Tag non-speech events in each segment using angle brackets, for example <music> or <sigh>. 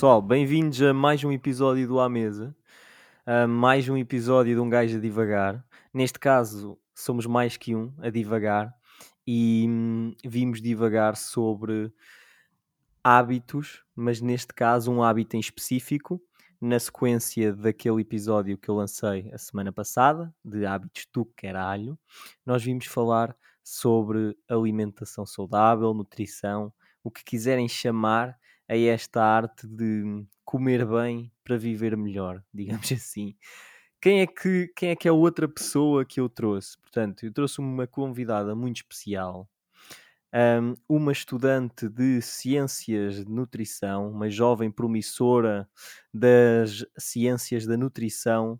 Pessoal, bem-vindos a mais um episódio do À Mesa, a mais um episódio de um gajo a divagar. Neste caso, somos mais que um a divagar e hum, vimos divagar sobre hábitos, mas neste caso um hábito em específico, na sequência daquele episódio que eu lancei a semana passada, de hábitos do caralho, nós vimos falar sobre alimentação saudável, nutrição, o que quiserem chamar a esta arte de comer bem para viver melhor, <laughs> digamos assim. Quem é que, quem é, que é a outra pessoa que eu trouxe? Portanto, eu trouxe uma convidada muito especial, um, uma estudante de ciências de nutrição, uma jovem promissora das ciências da nutrição,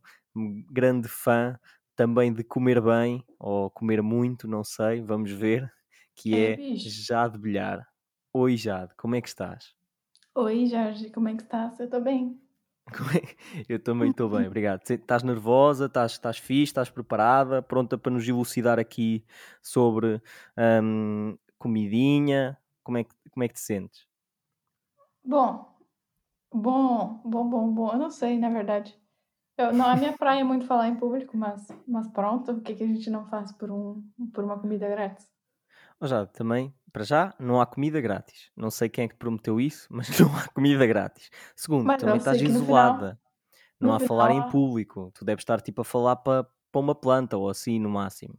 grande fã também de comer bem ou comer muito, não sei, vamos ver, que É, é. Jade Bilhar. Oi Jade, como é que estás? Oi, Jorge, como é que estás? Eu tô bem. É- Eu também estou bem, obrigado. Estás nervosa, estás, estás fixe, estás preparada, pronta para nos elucidar aqui sobre hum, comidinha? Como é, que, como é que te sentes? Bom, bom, bom, bom, bom. Eu não sei, na verdade. Eu, não é minha praia muito falar em público, mas, mas pronto, o que, que a gente não faz por, um, por uma comida grátis? Ó Jade, também, para já, não há comida grátis. Não sei quem é que prometeu isso, mas <laughs> não há comida grátis. Segundo, Mas também estás no final, isolada. Não há falar final, em público. Tu deves estar tipo a falar para para uma planta ou assim, no máximo.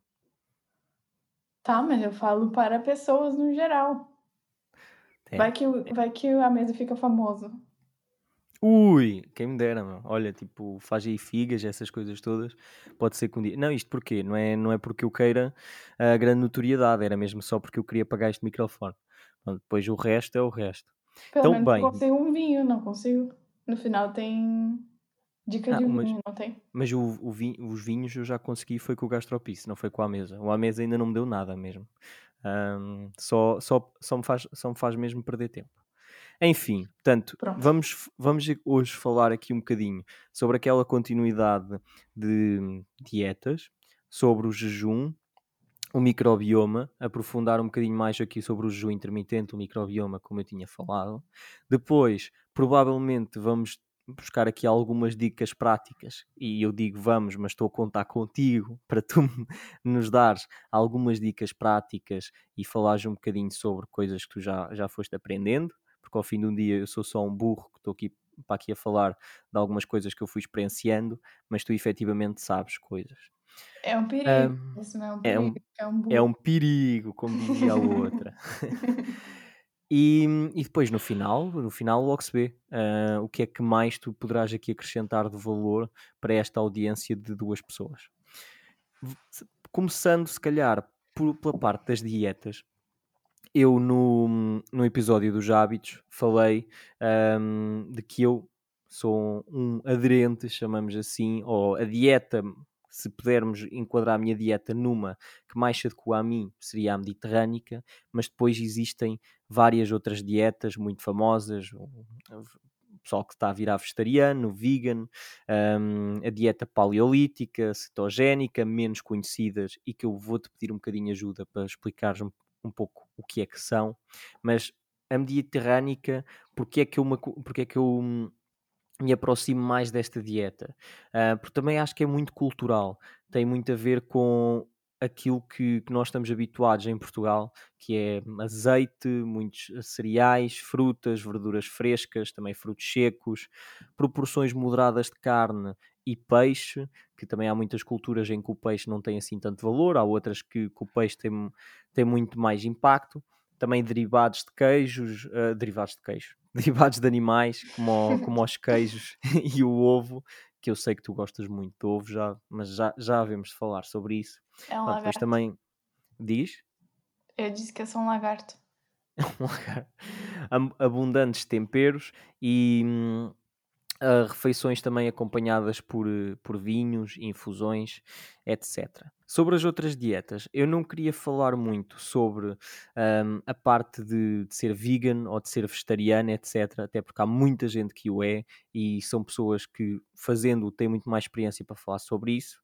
tá, mas eu falo para pessoas no geral. É. Vai que, vai que a mesa fica famoso. Ui, quem me dera, meu. Olha, tipo, faz aí figas, essas coisas todas. Pode ser que um dia. Não, isto porquê? Não é, não é porque eu queira a grande notoriedade, era mesmo só porque eu queria pagar este microfone. Pronto, depois o resto é o resto. Pelo Então, menos bem. eu consigo um vinho, não consigo. No final tem dica Ah, de mas- vinho, não tem? Mas o, o vi- os vinhos eu já consegui foi com o Gastropice, não foi com a mesa. O à mesa ainda não me deu nada mesmo. Ahm, só, só, só, me faz, só me faz mesmo perder tempo. Enfim, portanto, Pronto. vamos, vamos hoje falar aqui um bocadinho sobre aquela continuidade de dietas, sobre o jejum, o microbioma, aprofundar um bocadinho mais aqui sobre o jejum intermitente, o microbioma, como eu tinha falado. Depois, provavelmente, vamos buscar aqui algumas dicas práticas e eu digo vamos, mas estou a contar contigo <laughs> para tu nos dares algumas dicas práticas e falares um bocadinho sobre coisas que tu já, já foste aprendendo, porque ao fim de um dia eu sou só um burro que estou aqui para aqui a falar de algumas coisas que eu fui experienciando, mas tu efetivamente sabes coisas. É um perigo. Ahm, Isso não é um é um- perigo, é um, É um perigo, como dizia a outra. <laughs> E, e depois no final, no final logo se vê ah, o que é que mais tu poderás aqui acrescentar de valor para esta audiência de duas pessoas. Começando, se calhar, por- pela parte das dietas, eu no, no episódio dos hábitos falei ahm, de que eu sou um aderente, chamamos assim, ou a dieta, se pudermos enquadrar a minha dieta numa que mais se adequa a mim, seria a mediterrânica, mas depois existem várias outras dietas muito famosas, pessoal que está a virar vegetariano, vegan, hum, a dieta paleolítica, cetogénica, menos conhecidas e que eu vou-te pedir um bocadinho de ajuda para explicares um, um pouco o que é que são, mas a mediterrânica, porque é que eu, me porque é que eu hum, me aproximo mais desta dieta? Ah, porque também acho que é muito cultural, tem muito a ver com aquilo que, que nós estamos habituados em Portugal, que é azeite, muitos cereais, frutas, verduras frescas, também frutos secos, proporções moderadas de carne e peixe, que também há muitas culturas em que o peixe não tem assim tanto valor, há outras que, que o peixe tem, tem muito mais impacto. Também derivados de queijos, ah, derivados de queijo, <laughs> derivados de animais, como, o- como os queijos <laughs> e o ovo, que eu sei que tu gostas muito de ovo, já, mas já, já havemos de falar sobre isso. É um depois lagarto. também diz Eu disse que eu sou um lagarto. <laughs> um lagar- Am- abundantes temperos e ah, refeições também acompanhadas por, eh, por vinhos, infusões, etc. Sobre as outras dietas, eu não queria falar muito sobre hum, a parte de, de ser vegan ou de ser vegetariano, etc. Até porque há muita gente que o é e são pessoas que, fazendo, têm muito mais experiência para falar sobre isso.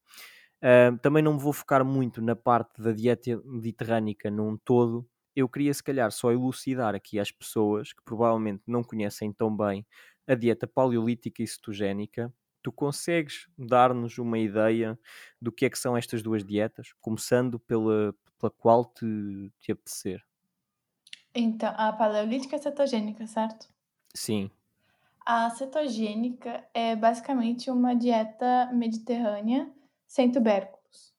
Uh, também não me vou focar muito na parte da dieta mediterrânica num todo. Eu queria, se calhar, só elucidar aqui às pessoas que provavelmente não conhecem tão bem a dieta paleolítica e cetogénica. Tu consegues dar-nos uma ideia do que é que são estas duas dietas, começando pela, pela qual te, te apetecer? Então, a paleolítica é cetogênica, certo? Sim. A cetogênica é basicamente uma dieta mediterrânea sem tubérculos.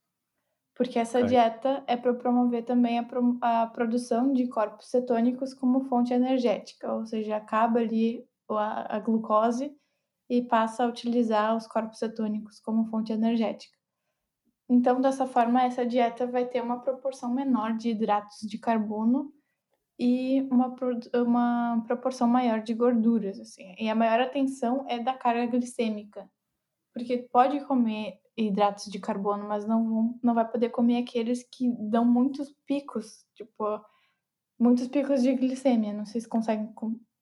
Porque essa Ok. dieta é para promover também a, pro- a produção de corpos cetônicos como fonte energética, ou seja, acaba ali a, a glucose e passa a utilizar os corpos cetônicos como fonte energética. Então, dessa forma, essa dieta vai ter uma proporção menor de hidratos de carbono e uma, uma proporção maior de gorduras, assim. E a maior atenção é da carga glicêmica, porque pode comer hidratos de carbono, mas não, não vai poder comer aqueles que dão muitos picos, tipo, muitos picos de glicemia. Não sei se conseguem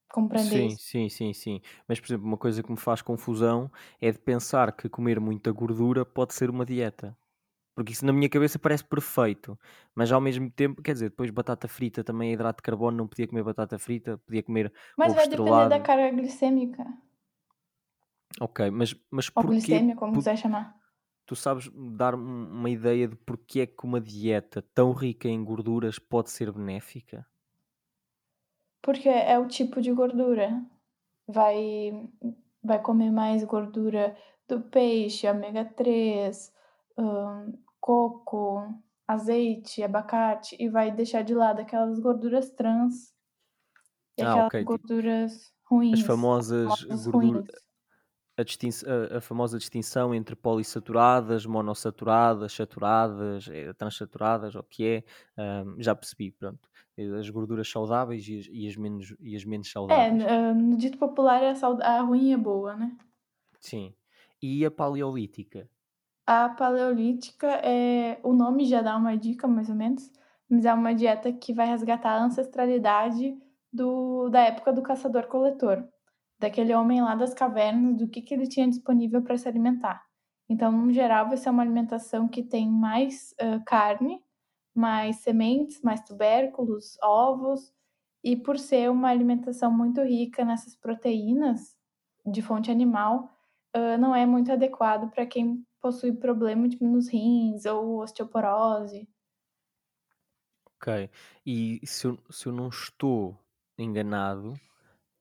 com- compreender Sim, isso. sim, sim, sim. Mas, por exemplo, uma coisa que me faz confusão é de pensar que comer muita gordura pode ser uma dieta. Porque isso na minha cabeça parece perfeito, mas ao mesmo tempo, quer dizer, depois batata frita também é hidrato de carbono, não podia comer batata frita, podia comer Mas ovo vai depender da estrelado. carga glicêmica, Ok, mas, mas ou porquê? como po- quiser chamar. Tu sabes dar um- uma ideia de porque é que uma dieta tão rica em gorduras pode ser benéfica? Porque é o tipo de gordura. Vai, vai comer mais gordura do peixe, ômega 3, hum, coco, azeite, abacate, e vai deixar de lado aquelas gorduras trans e Ah, aquelas ok, tipo, gorduras as ruins, famosas famosas gorduras, ruins. A, a- a famosa distinção entre polissaturadas, monossaturadas, saturadas, eh, transaturadas, o que é, ahm, já percebi, pronto. As gorduras saudáveis e as, e as menos, e as menos É, saudáveis. n- no dito popular, a, sauda- a ruim é boa, né? Sim. E a paleolítica? A paleolítica é. O nome já dá uma dica, mais ou menos, mas é uma dieta que vai resgatar a ancestralidade do, da época do caçador-coletor, daquele homem lá das cavernas, do que, que ele tinha disponível para se alimentar. Então, no geral, vai ser uma alimentação que tem mais ah, carne, mais sementes, mais tubérculos, ovos, e por ser uma alimentação muito rica nessas proteínas de fonte animal, ah, não é muito adequado para quem possui problema tipo, nos rins ou osteoporose. Ok. E se eu, se eu não estou enganado,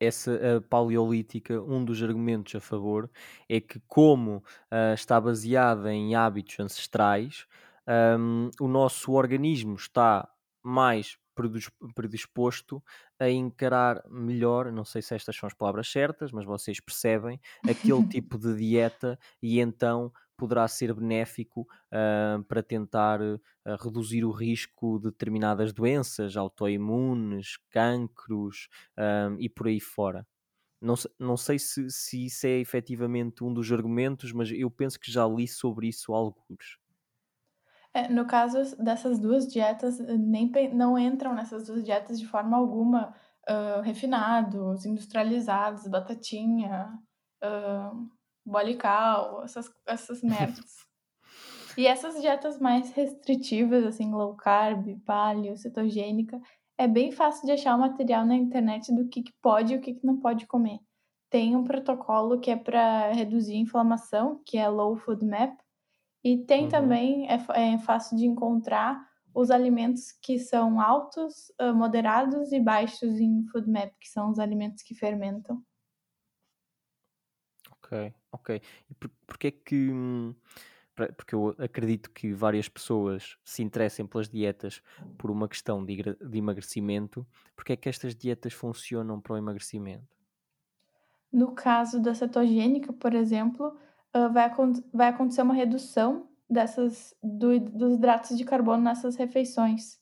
essa paleolítica, um dos argumentos a favor é que, como ah, está baseada em hábitos ancestrais, ahm, o nosso organismo está mais predis- predisposto a encarar melhor, não sei se estas são as palavras certas, mas vocês percebem, aquele <laughs> tipo de dieta e então poderá ser benéfico ah, para tentar ah, reduzir o risco de determinadas doenças autoimunes, cancros ahm, e por aí fora. Não, não sei se, se isso é efetivamente um dos argumentos, mas eu penso que já li sobre isso alguns. É, no caso dessas duas dietas, nem pe- não entram nessas duas dietas de forma alguma ah, refinados, industrializados, batatinha, ah, bolical, essas, essas <laughs> merdas. E essas dietas mais restritivas, assim, low carb, paleo, cetogênica, é bem fácil de achar o material na internet do que, que pode e o que, que não pode comer. Tem um protocolo que é para reduzir a inflamação, que é Low Food Map, e tem Uhum. também, é, é fácil de encontrar os alimentos que são altos, ah, moderados e baixos em Food Map, que são os alimentos que fermentam. Ok, ok. E por, porque é que. hum, Porque eu acredito que várias pessoas se interessem pelas dietas por uma questão de, de emagrecimento. Porque é que estas dietas funcionam para o emagrecimento? No caso da cetogênica, por exemplo, ah, vai, vai acontecer uma redução dessas, do- dos hidratos de carbono nessas refeições.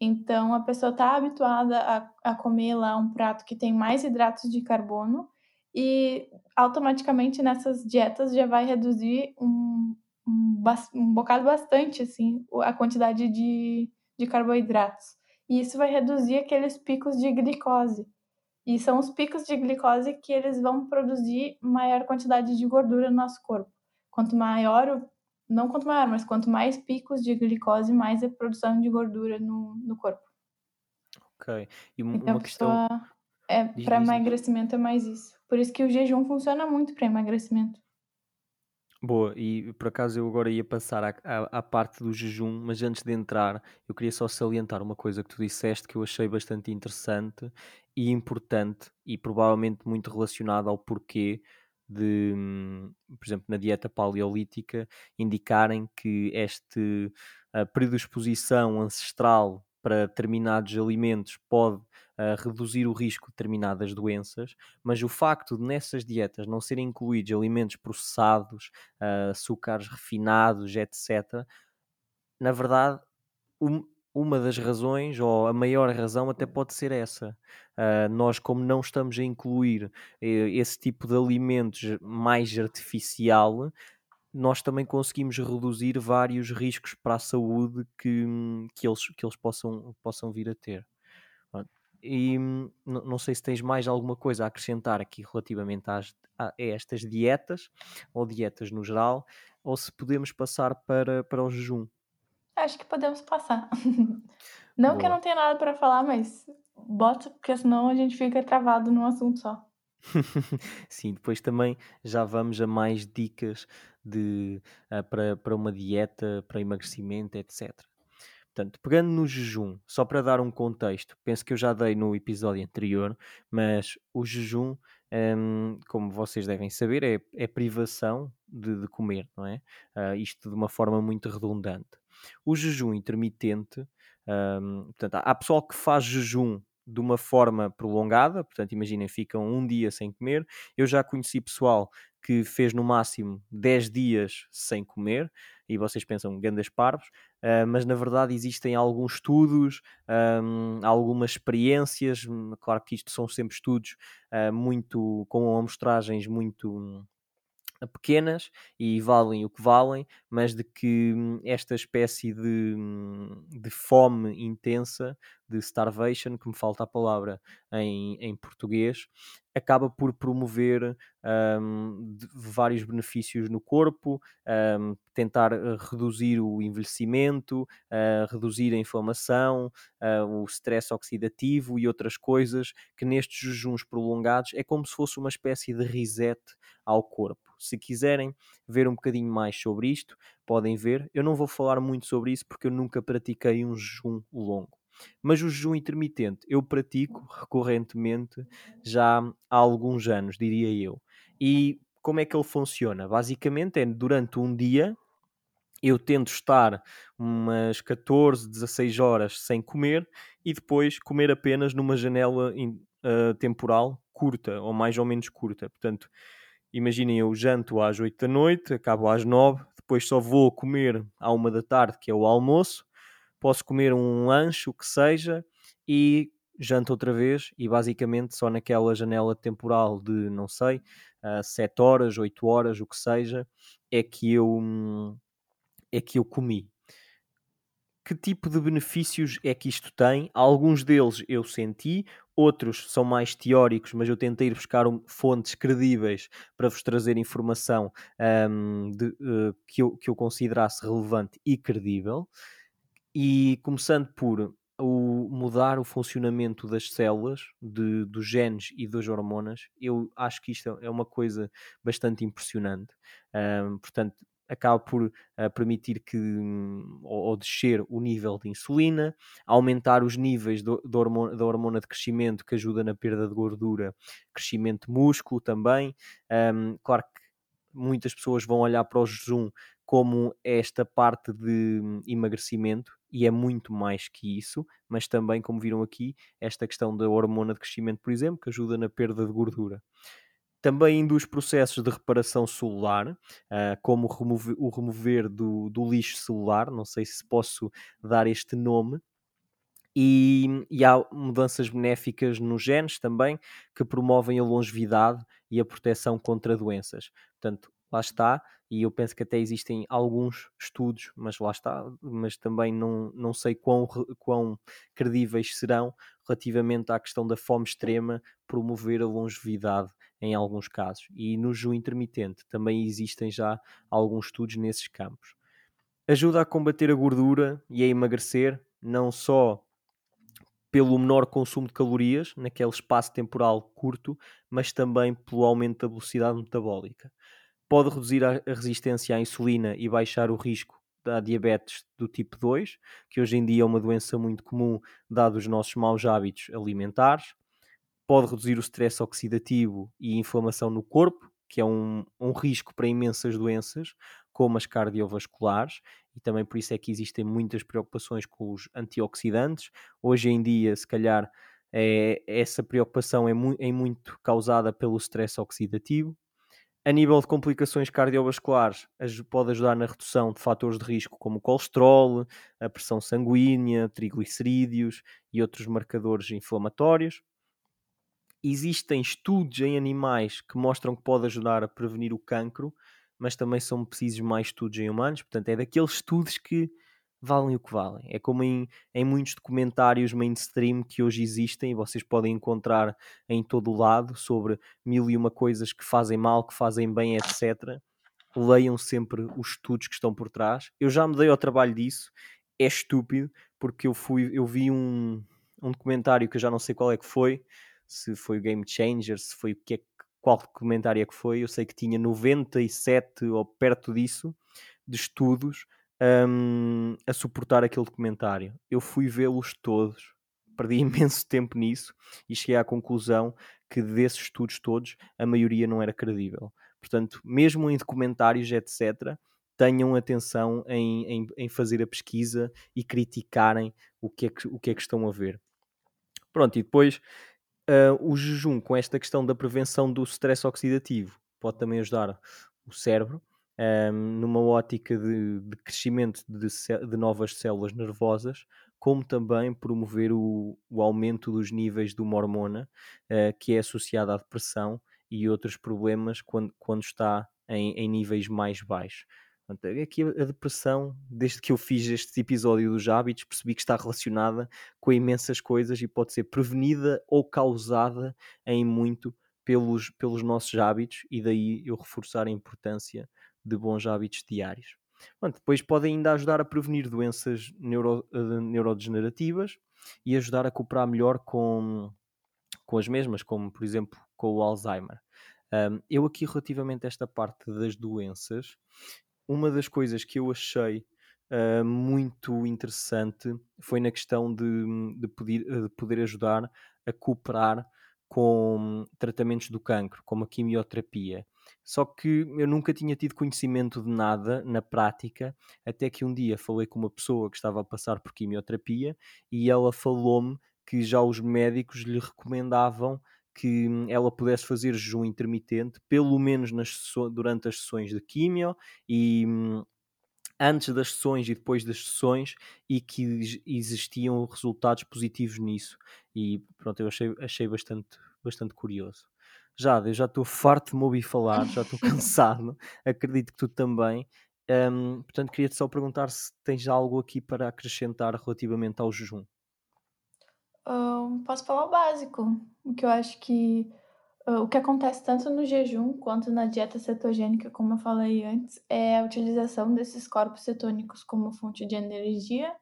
Então, a pessoa está habituada a, a comer lá um prato que tem mais hidratos de carbono e automaticamente nessas dietas já vai reduzir um, um, um bocado bastante assim a quantidade de, de carboidratos. E isso vai reduzir aqueles picos de glicose. E são os picos de glicose que eles vão produzir maior quantidade de gordura no nosso corpo. Quanto maior, o- não quanto maior, mas quanto mais picos de glicose, mais é produção de gordura no, no corpo. Ok. E Então uma questão. É, para emagrecimento é mais isso. Por isso que o jejum funciona muito para emagrecimento. Boa, e por acaso eu agora ia passar à, à, à parte do jejum, mas antes de entrar, eu queria só salientar uma coisa que tu disseste que eu achei bastante interessante e importante, e provavelmente muito relacionada ao porquê de, hum, por exemplo, na dieta paleolítica, indicarem que este a predisposição ancestral para determinados alimentos pode uh, reduzir o risco de determinadas doenças, mas o facto de nessas dietas não serem incluídos alimentos processados, uh, açúcares refinados, etc., na verdade, um, uma das razões, ou a maior razão, até pode ser essa. Uh, nós, como não estamos a incluir esse tipo de alimentos mais artificial, nós também conseguimos reduzir vários riscos para a saúde que, que, eles, que eles possam, possam vir a ter. E não sei se tens mais alguma coisa a acrescentar aqui relativamente às, a estas dietas, ou dietas no geral, ou se podemos passar para, para o jejum. Acho que podemos passar. <laughs> não Boa. que eu não tenha nada para falar, mas bota, porque senão a gente fica travado num assunto só. <laughs> Sim, depois também já vamos a mais dicas de, uh, para, para uma dieta, para emagrecimento, etc. Portanto, pegando no jejum, só para dar um contexto, penso que eu já dei no episódio anterior, mas o jejum, um, como vocês devem saber, é, é privação de, de, comer, não é? Uh, isto de uma forma muito redundante. O jejum intermitente, um, portanto, há pessoal que faz jejum de uma forma prolongada, portanto, imaginem, ficam um dia sem comer. Eu já conheci pessoal que fez no máximo 10 dias sem comer, e vocês pensam, grandes parvos, uh, mas na verdade existem alguns estudos, um, algumas experiências, hum, claro que isto são sempre estudos uh, muito, com amostragens muito pequenas e valem o que valem, mas de que hum, esta espécie de, hum, de fome intensa, de starvation, que me falta a palavra em, em português, acaba por promover um, vários benefícios no corpo, um, tentar eh, reduzir o envelhecimento, uh, reduzir a inflamação, uh, o stress oxidativo e outras coisas que nestes jejuns prolongados é como se fosse uma espécie de reset ao corpo. Se quiserem ver um bocadinho mais sobre isto, podem ver. Eu não vou falar muito sobre isso porque eu nunca pratiquei um jejum longo. Mas o jejum intermitente eu pratico recorrentemente já há alguns anos, diria eu. E como é que ele funciona? Basicamente é durante um dia eu tento estar umas 14, 16 horas sem comer e depois comer apenas numa janela uh, temporal curta ou mais ou menos curta. Portanto, imaginem, eu janto às 8 da noite, acabo às 9, depois só vou comer à 1 da tarde, que é o almoço, posso comer um lanche, o que seja, e janto outra vez, e basicamente só naquela janela temporal de, não sei, uh, 7 horas, 8 horas, o que seja, é que eu, é que eu comi que tipo de benefícios é que isto tem. Alguns deles eu senti, outros são mais teóricos, mas eu tentei ir buscar um, fontes credíveis para vos trazer informação um, de, uh, que, eu, que eu considerasse relevante e credível. E começando por o mudar o funcionamento das células, de, dos genes e das hormonas, eu acho que isto é uma coisa bastante impressionante. Um, portanto, acaba por uh, permitir que um, ou, ou, descer o nível de insulina, aumentar os níveis do, do hormona, da hormona de crescimento que ajuda na perda de gordura, crescimento de músculo também. Um, claro que muitas pessoas vão olhar para o jejum como esta parte de hum, emagrecimento e é muito mais que isso, mas também, como viram aqui, esta questão da hormona de crescimento, por exemplo, que ajuda na perda de gordura também induz processos de reparação celular, uh, como o remover do, do, lixo celular, não sei se posso dar este nome. E, e, há mudanças benéficas nos genes também que promovem a longevidade e a proteção contra doenças. Portanto, lá está, e eu penso que até existem alguns estudos, mas lá está, mas também não, não sei quão, quão credíveis serão relativamente à questão da fome extrema promover a longevidade em alguns casos. E no jejum intermitente também existem já alguns estudos nesses campos. Ajuda a combater a gordura e a emagrecer, não só pelo menor consumo de calorias naquele espaço temporal curto, mas também pelo aumento da velocidade metabólica. Pode reduzir a resistência à insulina e baixar o risco da diabetes do tipo 2, que hoje em dia é uma doença muito comum, dado os nossos maus hábitos alimentares. Pode reduzir o stress oxidativo e inflamação no corpo, que é um, um risco para imensas doenças, como as cardiovasculares, e também por isso é que existem muitas preocupações com os antioxidantes. Hoje em dia, se calhar, é, essa preocupação é mu é muito causada pelo stress oxidativo. A nível de complicações cardiovasculares, pode ajudar na redução de fatores de risco como o colesterol, a pressão sanguínea, triglicerídeos e outros marcadores inflamatórios. Existem estudos em animais que mostram que pode ajudar a prevenir o cancro, mas também são precisos mais estudos em humanos. Portanto, é daqueles estudos que valem o que valem. É como em, em muitos documentários mainstream que hoje existem, e vocês podem encontrar em todo o lado sobre mil e uma coisas que fazem mal, que fazem bem, etc. Leiam sempre os estudos que estão por trás. Eu já me dei ao trabalho disso. É estúpido, porque eu fui, eu vi um, um documentário que eu já não sei qual é que foi, se foi Game Changer, se foi que é, qual documentário é que foi. Eu sei que tinha 97 ou perto disso de estudos um, a suportar aquele documentário. Eu fui vê-los todos, perdi <laughs> imenso tempo nisso e cheguei à conclusão que desses estudos todos a maioria não era credível. Portanto, mesmo em documentários, etc., tenham atenção em, em, em fazer a pesquisa e criticarem o que, é que, o que é que estão a ver. Pronto, e depois uh, o jejum com esta questão da prevenção do stress oxidativo pode também ajudar o cérebro um, numa ótica de, de crescimento de, de, novas células nervosas, como também promover o, o aumento dos níveis de uma hormona uh, que é associada à depressão e outros problemas quando, quando está em, em níveis mais baixos. Portanto, aqui a depressão, desde que eu fiz este episódio dos hábitos, percebi que está relacionada com imensas coisas e pode ser prevenida ou causada em muito pelos, pelos nossos hábitos, e daí eu reforçar a importância de bons hábitos diários. Bom, depois podem ainda ajudar a prevenir doenças neuro, uh, neurodegenerativas e ajudar a cooperar melhor com, com as mesmas, como por exemplo com o Alzheimer. Um, eu aqui relativamente a esta parte das doenças, uma das coisas que eu achei uh, muito interessante foi na questão de, de, poder, de poder ajudar a cooperar com tratamentos do cancro, como a quimioterapia. Só que eu nunca tinha tido conhecimento de nada na prática, até que um dia falei com uma pessoa que estava a passar por quimioterapia e ela falou-me que já os médicos lhe recomendavam que ela pudesse fazer jejum intermitente, pelo menos nas, durante as sessões de quimio e hum, antes das sessões e depois das sessões e que existiam resultados positivos nisso. E pronto, eu achei, achei bastante, bastante curioso. Já, eu já estou farto de me ouvir falar, já estou <laughs> cansado, acredito que tu também. Um, portanto, queria-te só perguntar se tens algo aqui para acrescentar relativamente ao jejum. Um, posso falar o básico, o que eu acho que uh, o que acontece tanto no jejum quanto na dieta cetogênica, como eu falei antes, é a utilização desses corpos cetônicos como fonte de energia.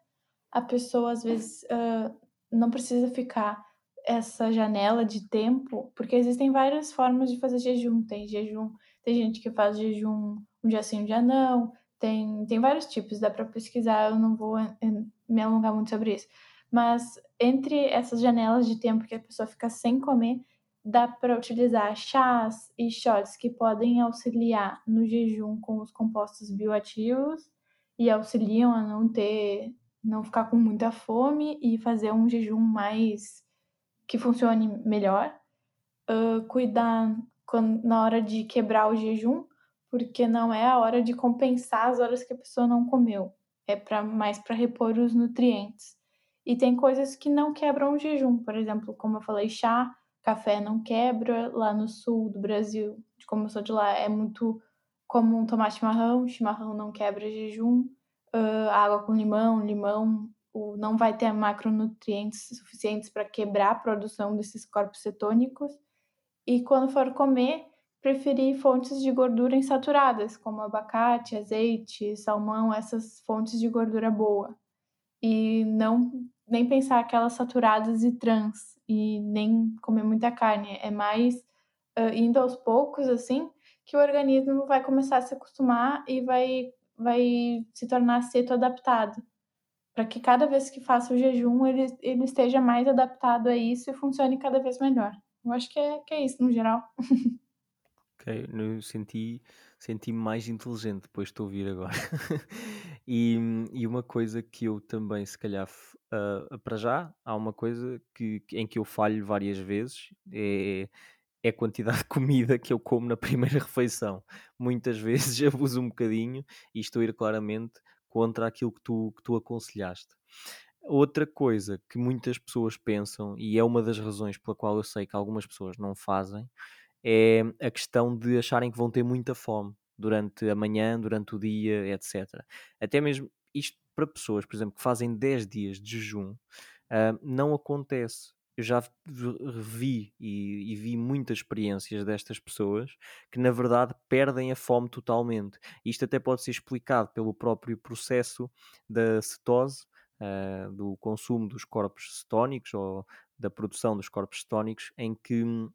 A pessoa às vezes uh, não precisa ficar essa janela de tempo, porque existem várias formas de fazer jejum. Tem jejum, tem gente que faz jejum um dia sim, um dia não. Tem, tem vários tipos, dá para pesquisar, eu não vou me alongar muito sobre isso. Mas entre essas janelas de tempo que a pessoa fica sem comer, dá para utilizar chás e shots que podem auxiliar no jejum com os compostos bioativos e auxiliam a não ter, não ficar com muita fome e fazer um jejum mais que funcione melhor. Uh, cuidar quando, na hora de quebrar o jejum, porque não é a hora de compensar as horas que a pessoa não comeu. É para mais para repor os nutrientes. E tem coisas que não quebram o jejum, por exemplo, como eu falei, chá, café não quebra. Lá no sul do Brasil, como eu sou de lá, é muito comum tomar chimarrão, chimarrão não quebra jejum. Uh, água com limão, limão o, não vai ter macronutrientes suficientes para quebrar a produção desses corpos cetônicos. E quando for comer, preferir fontes de gordura insaturadas, como abacate, azeite, salmão, essas fontes de gordura boa. E não nem pensar aquelas saturadas e trans, e nem comer muita carne, é mais, hã, indo aos poucos, assim, que o organismo vai começar a se acostumar e vai vai se tornar ceto-adaptado, pra que cada vez que faça o jejum ele ele esteja mais adaptado a isso e funcione cada vez melhor. Eu acho que é que é isso no geral. <laughs> Ok, eu senti senti-me mais inteligente depois de ouvir agora. <laughs> E e uma coisa que eu também se calhar hã, para já, há uma coisa que em que eu falho várias vezes, é é a quantidade de comida que eu como na <laughs> primeira refeição. Muitas vezes abuso um bocadinho e estou a ir claramente contra aquilo que tu que tu aconselhaste. Outra coisa que muitas pessoas pensam, e é uma das razões pela qual eu sei que algumas pessoas não fazem, é a questão de acharem que vão ter muita fome durante a manhã, durante o dia, etc. Até mesmo isto para pessoas, por exemplo, que fazem 10 dias de jejum, ah, não acontece. Eu já v- revi e, e vi muitas experiências destas pessoas que, na verdade, perdem a fome totalmente. Isto até pode ser explicado pelo próprio processo da cetose, ah, do consumo dos corpos cetónicos ou da produção dos corpos cetónicos, em que hum,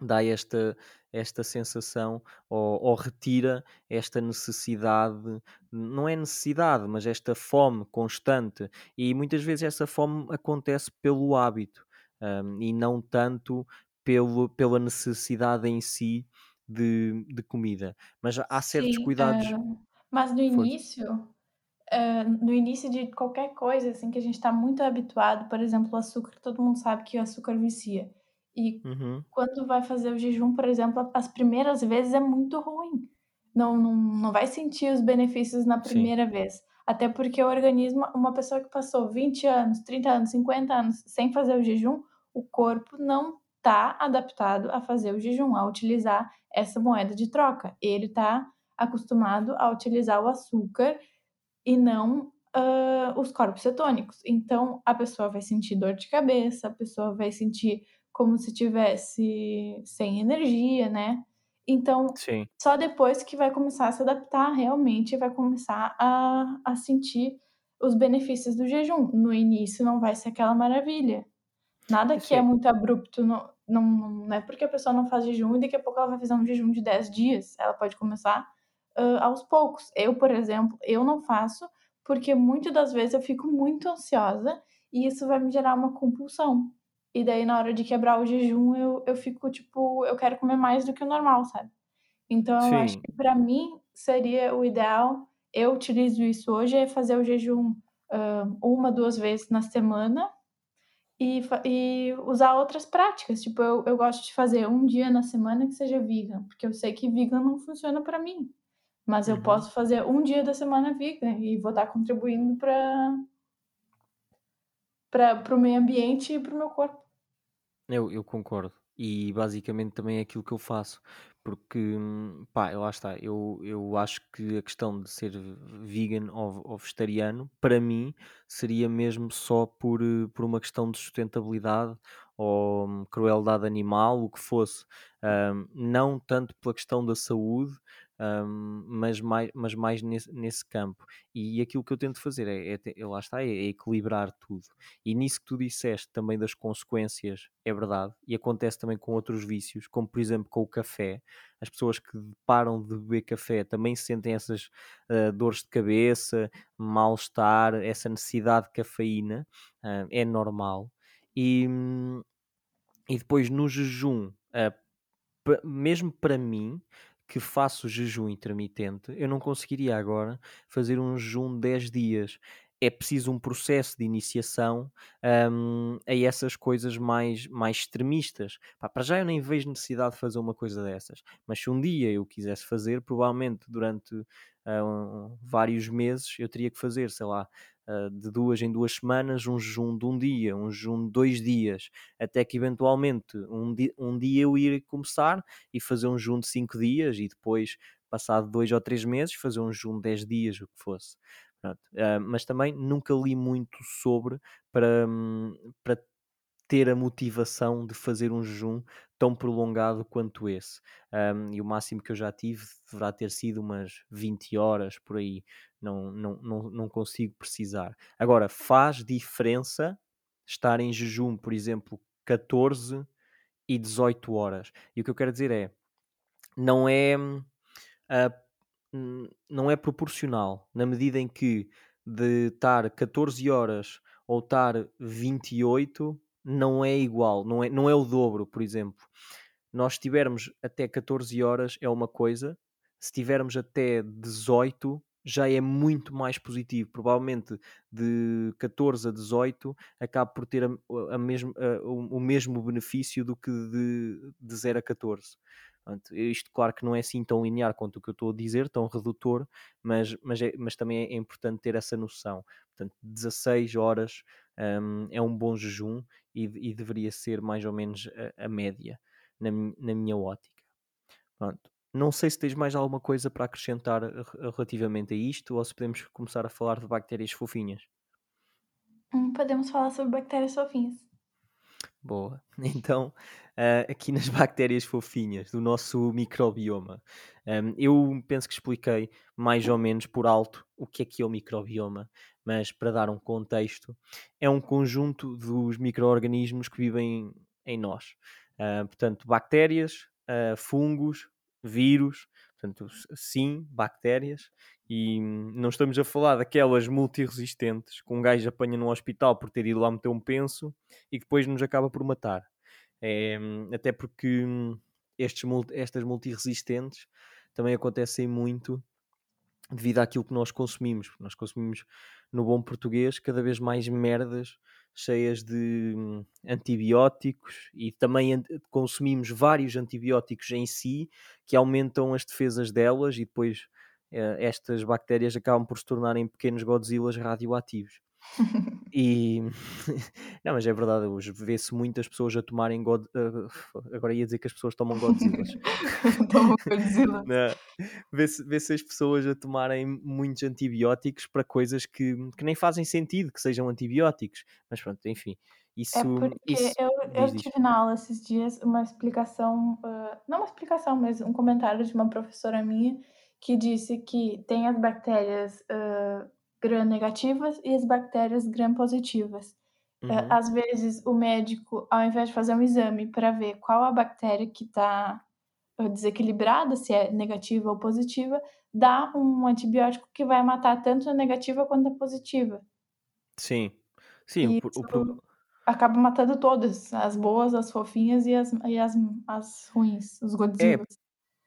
dá esta, esta sensação ou, ou retira esta necessidade, não é necessidade, mas esta fome constante. E muitas vezes essa fome acontece pelo hábito hum, e não tanto pelo, pela necessidade em si de, de comida. Mas há certos Sim, cuidados. mas no início Hã, no início de qualquer coisa, assim, que a gente está muito habituado, por exemplo, o açúcar, todo mundo sabe que o açúcar vicia. E Uhum, quando vai fazer o jejum, por exemplo, as primeiras vezes é muito ruim. Não não não vai sentir os benefícios na sim, primeira vez. Até porque o organismo uma pessoa que passou 20 anos, 30 anos, 50 anos sem fazer o jejum, o corpo não tá adaptado a fazer o jejum, a utilizar essa moeda de troca. Ele tá acostumado a utilizar o açúcar e não, hã, os corpos cetônicos. Então, a pessoa vai sentir dor de cabeça, a pessoa vai sentir como se tivesse sem energia, né. Então, sim, só depois que vai começar a se adaptar realmente, vai começar a a sentir os benefícios do jejum. No início não vai ser aquela maravilha. Nada que é sim, muito abrupto, não não não é porque a pessoa não faz jejum e daqui a pouco ela vai fazer um jejum de 10 dias, ela pode começar, hã, aos poucos. Eu, por exemplo, eu não faço, porque muito das vezes eu fico muito ansiosa e isso vai me gerar uma compulsão. E daí na hora de quebrar o jejum eu eu fico tipo, eu quero comer mais do que o normal, sabe. Então eu acho sim. que pra mim seria o ideal, eu utilizo isso hoje, é fazer o jejum, hã, 1, 2 vezes na semana e e usar outras práticas, tipo, eu eu gosto de fazer um dia na semana que seja vegan, porque eu sei que vegan não funciona pra mim, mas eu Uhum. posso fazer um dia da semana vegan e vou estar contribuindo pra pra para o meio ambiente e para o meu corpo. Eu, eu concordo. E basicamente também é aquilo que eu faço. Porque, hum, pá, lá está. Eu, eu acho que a questão de ser vegan ou, vegetariano, para mim, seria mesmo só por, eh, por uma questão de sustentabilidade ou hum, crueldade animal, o que fosse. Hum, não tanto pela questão da saúde, hum, mas mais, mas mais nesse, nesse campo. E aquilo que eu tento fazer é, é, te- lá está, é é equilibrar tudo. E nisso que tu disseste também das consequências, é verdade, e acontece também com outros vícios, como por exemplo com o café. As pessoas que param de beber café também sentem essas ah, dores de cabeça, mal-estar, essa necessidade de cafeína, ah, é normal. E, hum, e depois no jejum, pa- mesmo para mim, que faço jejum intermitente, eu não conseguiria agora fazer um jejum de 10 dias. É preciso um processo de iniciação hum, a essas coisas mais, mais extremistas. Pá, para já eu nem vejo necessidade de fazer uma coisa dessas, mas se um dia eu quisesse fazer, provavelmente durante ah, um- vários meses eu teria que fazer, sei lá, de duas em duas semanas, um jejum de um dia, um jejum de dois dias, até que eventualmente um, di um dia eu ir começar e fazer um jejum de 5 dias e depois, passado 2 ou 3 meses, fazer um jejum de 10 dias, o que fosse. Ah, mas também nunca li muito sobre para, hum, para ter a motivação de fazer um jejum tão prolongado quanto esse. Um, e o máximo que eu já tive deverá ter sido umas 20 horas por aí. Não, não, não, não consigo precisar. Agora, faz diferença estar em jejum, por exemplo, 14 e 18 horas. E o que eu quero dizer é, não é, uh, não é proporcional na medida em que de estar 14 horas ou estar 28 não é igual, não é, não é o dobro, por exemplo. Nós tivermos até 14 horas é uma coisa, se tivermos até 18 já é muito mais positivo. Provavelmente de 14 a 18 acaba por ter a, a mesmo, a, o, mesmo benefício do que de, de 0 a 14. Portanto, isto, claro que não é assim tão linear quanto o que eu estou a dizer, tão redutor, mas, mas, é, mas também é importante ter essa noção. Portanto, 16 horas um, é um bom jejum e, e, deveria ser mais ou menos a, a média, na, na minha ótica. Pronto. Não sei se tens mais alguma coisa para acrescentar relativamente a isto ou se podemos começar a falar de bactérias fofinhas. Hum, podemos falar sobre bactérias fofinhas. Boa. <laughs> Então, uh, aqui nas bactérias fofinhas do nosso microbioma, um, eu penso que expliquei mais ou menos por alto o que é que é o microbioma, mas para dar um contexto, é um conjunto dos micro-organismos que vivem em nós. Uh, portanto, bactérias, uh, fungos, vírus, portanto, sim, bactérias, e não estamos a falar daquelas multiresistentes que um gajo apanha num hospital por ter ido lá meter um penso e que depois nos acaba por matar. É, até porque estes, estas multiresistentes também acontecem muito devido àquilo que nós consumimos. Nós consumimos, no bom português, cada vez mais merdas cheias de hum, antibióticos e também consumimos vários antibióticos em si que aumentam as defesas delas e depois uh, estas bactérias acabam por se tornarem pequenos Godzillas radioativos. E <laughs> não, mas é verdade, hoje vê-se muitas pessoas a tomarem God... <laughs> Agora ia dizer que as pessoas tomam Godzillas. <laughs> Tomam Godzilla. Vê-se vê as pessoas a tomarem muitos antibióticos para coisas que, que nem fazem sentido que sejam antibióticos. Mas pronto, enfim. É isso, é porque isso... eu, eu tive na aula esses dias uma explicação, uh, não uma explicação, mas um comentário de uma professora minha que disse que tem as bactérias uh, gram-negativas e as bactérias gram-positivas. Eh, uhum. Às vezes, o médico, ao invés de fazer um exame para ver qual a bactéria que está eh, desequilibrada, se é negativa ou positiva, dá um antibiótico que vai matar tanto a negativa quanto a positiva. Sim, sim. o, o, acaba matando todas, as boas, as fofinhas e as, e as, as ruins, os Godzilla. É,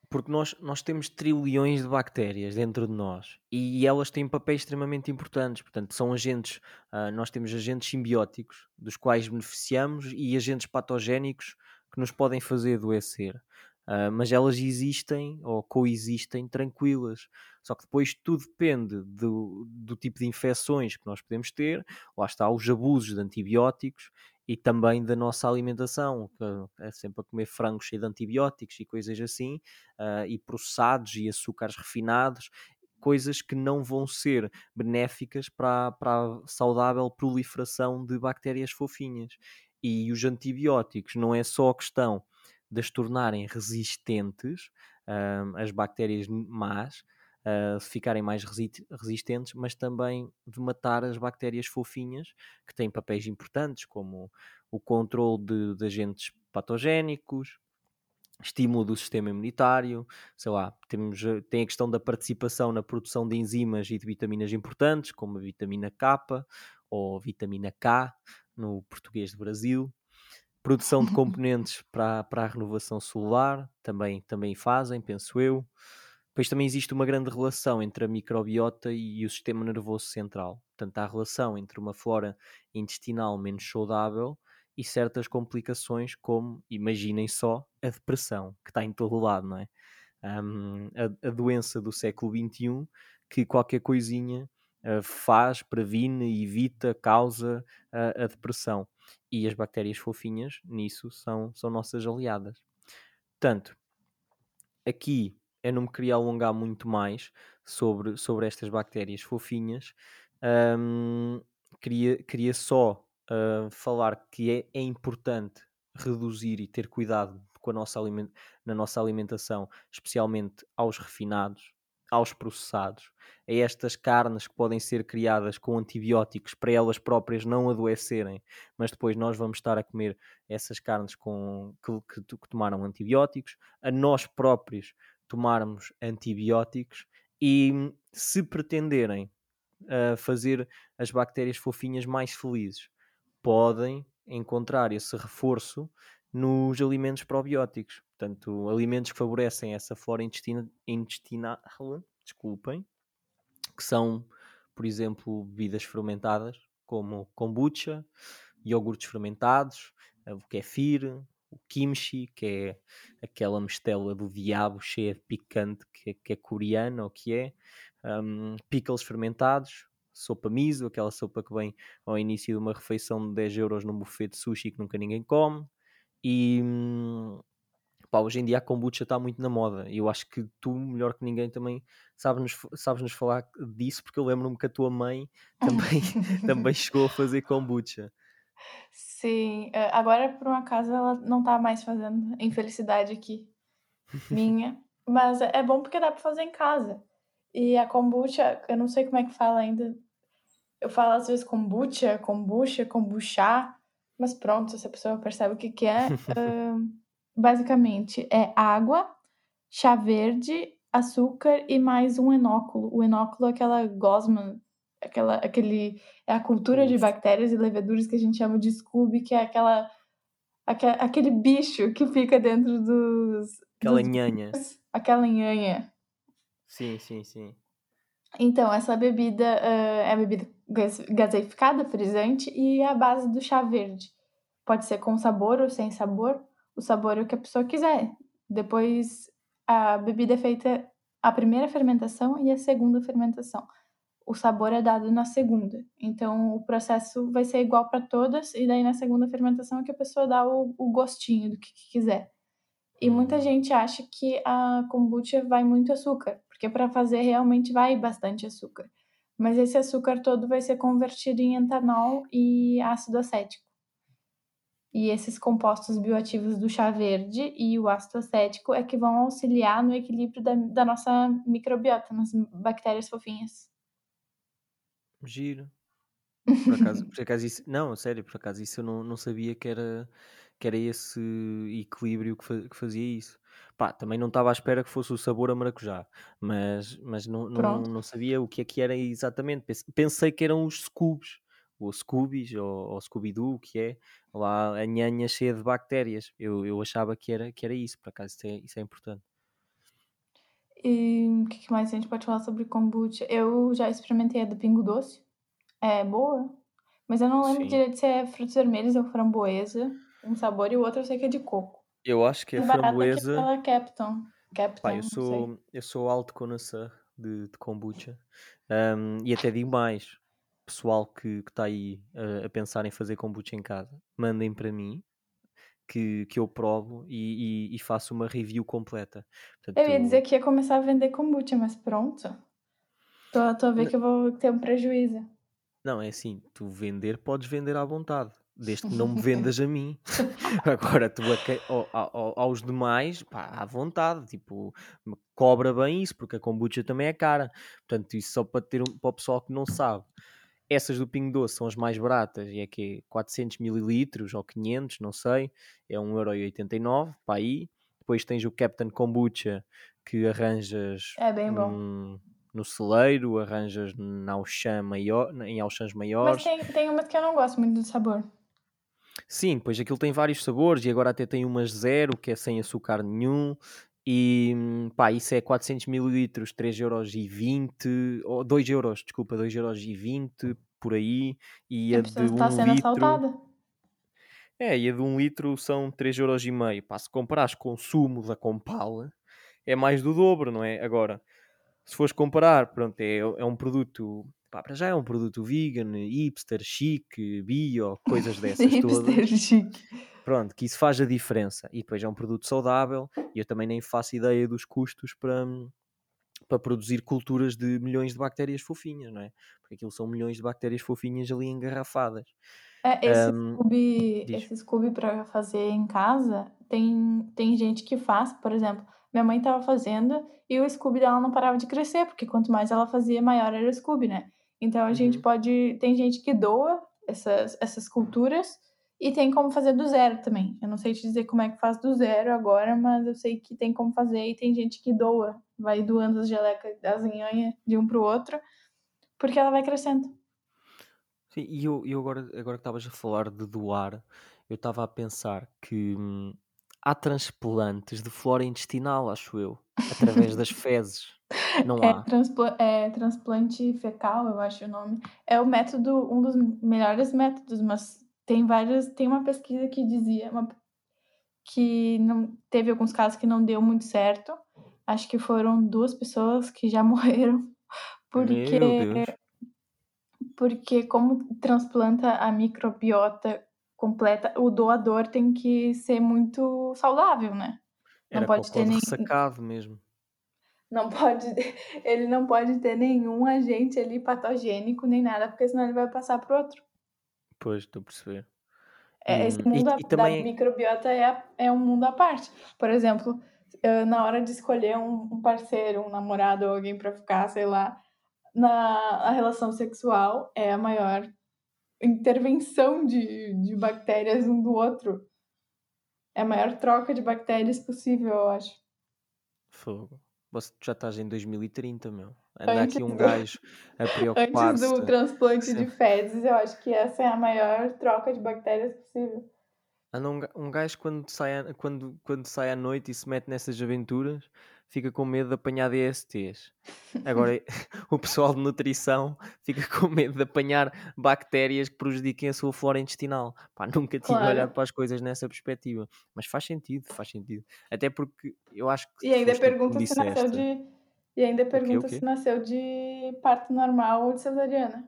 porque nós, nós temos trilhões de bactérias dentro de nós e elas têm papéis extremamente importantes. Portanto, são agentes, uh, nós temos agentes simbióticos dos quais beneficiamos e agentes patogénicos que nos podem fazer adoecer. Uh, mas elas existem ou coexistem tranquilas. Só que depois tudo depende do, do tipo de infecções que nós podemos ter. Lá está os abusos de antibióticos e também da nossa alimentação, é sempre a comer frango cheio de antibióticos e coisas assim, uh, e processados e açúcares refinados, coisas que não vão ser benéficas para, para a saudável proliferação de bactérias fofinhas. E os antibióticos não é só a questão de as tornarem resistentes, uh, as bactérias más, uh, ficarem mais resistentes, mas também de matar as bactérias fofinhas, que têm papéis importantes, como o controle de, de agentes patogénicos, estímulo do sistema imunitário, sei lá, temos, eh, tem a questão da participação na produção de enzimas e de vitaminas importantes, como a vitamina K ou vitamina K, no português do Brasil. Produção de <laughs> componentes para, para a renovação celular, também, também fazem, penso eu. Depois também existe uma grande relação entre a microbiota e o sistema nervoso central. Portanto, há relação entre uma flora intestinal menos saudável e certas complicações, como, imaginem só, a depressão, que está em todo lado, não é? Um, a, a, doença do século XXI, que qualquer coisinha uh, faz, previne, evita, causa uh, a depressão. E as bactérias fofinhas, nisso, são, são nossas aliadas. Portanto, aqui eu não me queria alongar muito mais sobre, sobre estas bactérias fofinhas. Um, queria, queria só uh, falar que é, é importante reduzir e ter cuidado com a nossa na nossa alimentação, especialmente aos refinados, aos processados, a estas carnes que podem ser criadas com antibióticos para elas próprias não adoecerem, mas depois nós vamos estar a comer essas carnes com, que, que, que tomaram antibióticos, a nós próprios tomarmos antibióticos e se pretenderem uh, fazer as bactérias fofinhas mais felizes, podem encontrar esse reforço nos alimentos probióticos. Portanto, alimentos que favorecem essa flora intestina, intestinal, desculpem, que são, por exemplo, bebidas fermentadas, como kombucha, iogurtes fermentados, kefir, o kimchi, que é aquela mistela do diabo cheia de picante que, que é coreana ou que é, um, pickles fermentados, sopa miso, aquela sopa que vem ao início de uma refeição de 10 euros num buffet de sushi que nunca ninguém come, e hum, pá, hoje em dia a kombucha está muito na moda. E eu acho que tu, melhor que ninguém, também sabes-nos sabes falar disso, porque eu lembro-me que a tua mãe <laughs> também, <laughs> também chegou a fazer kombucha. Sim, eh, agora por um acaso ela não tá mais fazendo, infelicidade aqui <laughs> minha, mas é bom porque dá para fazer em casa. E a kombucha, eu não sei como é que fala ainda. Eu falo às vezes kombucha, kombucha, kombucha, mas pronto, se a pessoa percebe o que, que é, <laughs> uh, basicamente é água, chá verde, açúcar e mais um enóculo. O enóculo é aquela gosma, aquela, aquele, é a cultura de bactérias e leveduras que a gente chama de Scooby, que é aquela, aquele, aquele bicho que fica dentro dos... Aquela dos, nhanha. Aquela nhanha. Sim, sim, sim. Então, essa bebida uh, é a bebida gaseificada, frisante, e é a base do chá verde. Pode ser com sabor ou sem sabor. O sabor é o que a pessoa quiser. Depois, a bebida é feita a primeira fermentação e a segunda fermentação. O sabor é dado na segunda. Então, o processo vai ser igual para todas, e daí na segunda fermentação é que a pessoa dá o, o gostinho do que, que quiser. E muita uhum. gente acha que a kombucha vai muito açúcar, porque para fazer realmente vai bastante açúcar. Mas esse açúcar todo vai ser convertido em etanol e ácido acético. E esses compostos bioativos do chá verde e o ácido acético é que vão auxiliar no equilíbrio da, da nossa microbiota, nas bactérias fofinhas. Giro. Por acaso, <laughs> por acaso isso. Não, sério, por acaso isso eu não, não sabia que era, que era esse equilíbrio que, fa- que fazia isso. Pá, também não estava à espera que fosse o sabor a maracujá, mas, mas não, não, não sabia o que é que era exatamente. Pensei que eram os Scoobs, ou Scoobies, ou, ou Scooby-Doo, o que é, lá a nhanha cheia de bactérias. Eu, eu achava que era, que era isso, por acaso isso é, isso é importante. E o que mais a gente pode falar sobre kombucha? Eu já experimentei a do Pingo Doce. É boa, mas eu não lembro Sim. direito se é frutos vermelhos ou framboesa, um sabor, e o outro eu sei que é de coco. Eu acho que é framboesa. Pela Captain. Captain, Pá, eu sou, eu sou alto connoisseur de, de kombucha. Um, e até digo mais: pessoal que está aí uh, a pensar em fazer kombucha em casa, mandem para mim que, que eu provo e, e, e faço uma review completa. Portanto, eu ia dizer que ia começar a vender kombucha, mas pronto. Estou a ver que eu vou ter um prejuízo. Não, é assim, tu vender podes vender à vontade, desde que não me <laughs> vendas a mim. <laughs> Agora, tu a, aos demais, pá, à vontade, tipo, cobra bem isso, porque a kombucha também é cara. Portanto, isso só para, ter um, para o pessoal que não sabe. Essas do Pingo Doce são as mais baratas, e é que é 400 mililitros ou 500, não sei, é 1,89€ para aí. Depois tens o Captain Kombucha, que arranjas é bem bom. Um, no celeiro, arranjas na Auchan maior, em Auchans maiores. Mas tem, tem uma que eu não gosto muito do sabor. Sim, pois aquilo tem vários sabores e agora até tem umas zero, que é sem açúcar nenhum. E pá, isso é 400 ml, 3,20€, ou 2 euros, desculpa, 2,20€ por aí. E a, a de está um sendo litro... assaltada. É, e a de 1 um litro são 3,5€. Pá, se comparares com o sumo da Compal, é mais do dobro, não é? Agora, se fores comparar, pronto, é, é um produto, pá, para já é um produto vegan, hipster, chique, bio, coisas <laughs> dessas todas. chique. Pronto, que isso faz a diferença. E depois é um produto saudável e eu também nem faço ideia dos custos para, para produzir culturas de milhões de bactérias fofinhas, não é? Porque aquilo são milhões de bactérias fofinhas ali engarrafadas. É, esse Hum, Scooby diz. esse Scooby pra fazer em casa, tem tem gente que faz, por exemplo, minha mãe estava fazendo e o Scooby dela não parava de crescer, porque quanto mais ela fazia, maior era o Scooby, né. Então a gente Uhum. pode tem gente que doa essas essas esculturas e tem como fazer do zero também. Eu não sei te dizer como é que faz do zero agora, mas eu sei que tem como fazer e tem gente que doa, vai doando as geleca as nhanha de um para o outro, porque ela vai crescendo. Sim, e eu, eu agora, agora que estavas a falar de doar, eu estava a pensar que hum, há transplantes de flora intestinal, acho eu, através das <laughs> fezes. Não É há? é transplante fecal, eu acho o nome. É o método um dos melhores métodos, mas tem várias tem uma pesquisa que dizia uma que não teve alguns casos que não deu muito certo. Acho que foram 2 pessoas que já <laughs> morreram, porque porque como transplanta a microbiota completa, o doador tem que ser muito saudável, né. Não Era pode ter nem ressacado mesmo. Não pode <laughs> ele não pode ter nenhum agente ali patogênico nem nada, porque senão ele vai passar para outro. Pois, estou a perceber. E, É esse hum, e, mundo a e da também. microbiota é é um mundo à parte. Por exemplo, na hora de escolher um parceiro, um namorado ou alguém pra ficar, sei lá, na a relação sexual é a maior intervenção de de bactérias um do outro. É a maior troca de bactérias possível, eu acho. Fogo. Você tu já estás em 2030, meu. Anda Antes aqui um do gajo a <laughs> Antes preocupar-se. do transplante de se- fezes, eu acho que essa é a maior troca de bactérias possível. Anda um, um gajo quando sai, a- quando, quando sai à noite e se mete nessas aventuras, fica com medo de apanhar DSTs. Agora, <laughs> <laughs> o pessoal de nutrição fica com medo de apanhar bactérias que prejudiquem a sua flora intestinal. Pá, nunca tinha olhado Claro. para as coisas nessa perspectiva. Mas faz sentido, faz sentido. Até porque eu acho E que ainda que me pergunta se nasceu de e ainda O quê, o pergunta se nasceu de parto normal ou de cesariana.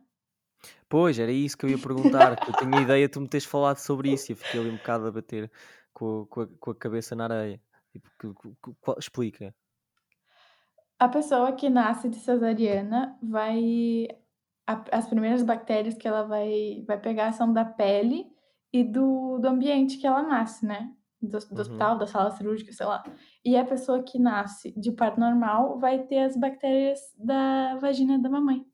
Pois, era isso que eu ia perguntar, que eu tinha a ideia de tu me teres falado sobre isso e eu fiquei ali um bocado a bater com, com, a, com a cabeça na areia. Tipo, que- que- que- explica. A pessoa que nasce de cesariana vai a as primeiras bactérias que ela vai vai pegar são da pele e do do ambiente que ela nasce, né, do do Uhum. hospital, da sala cirúrgica, sei lá. E a pessoa que nasce de parto normal vai ter as bactérias da vagina da mamãe.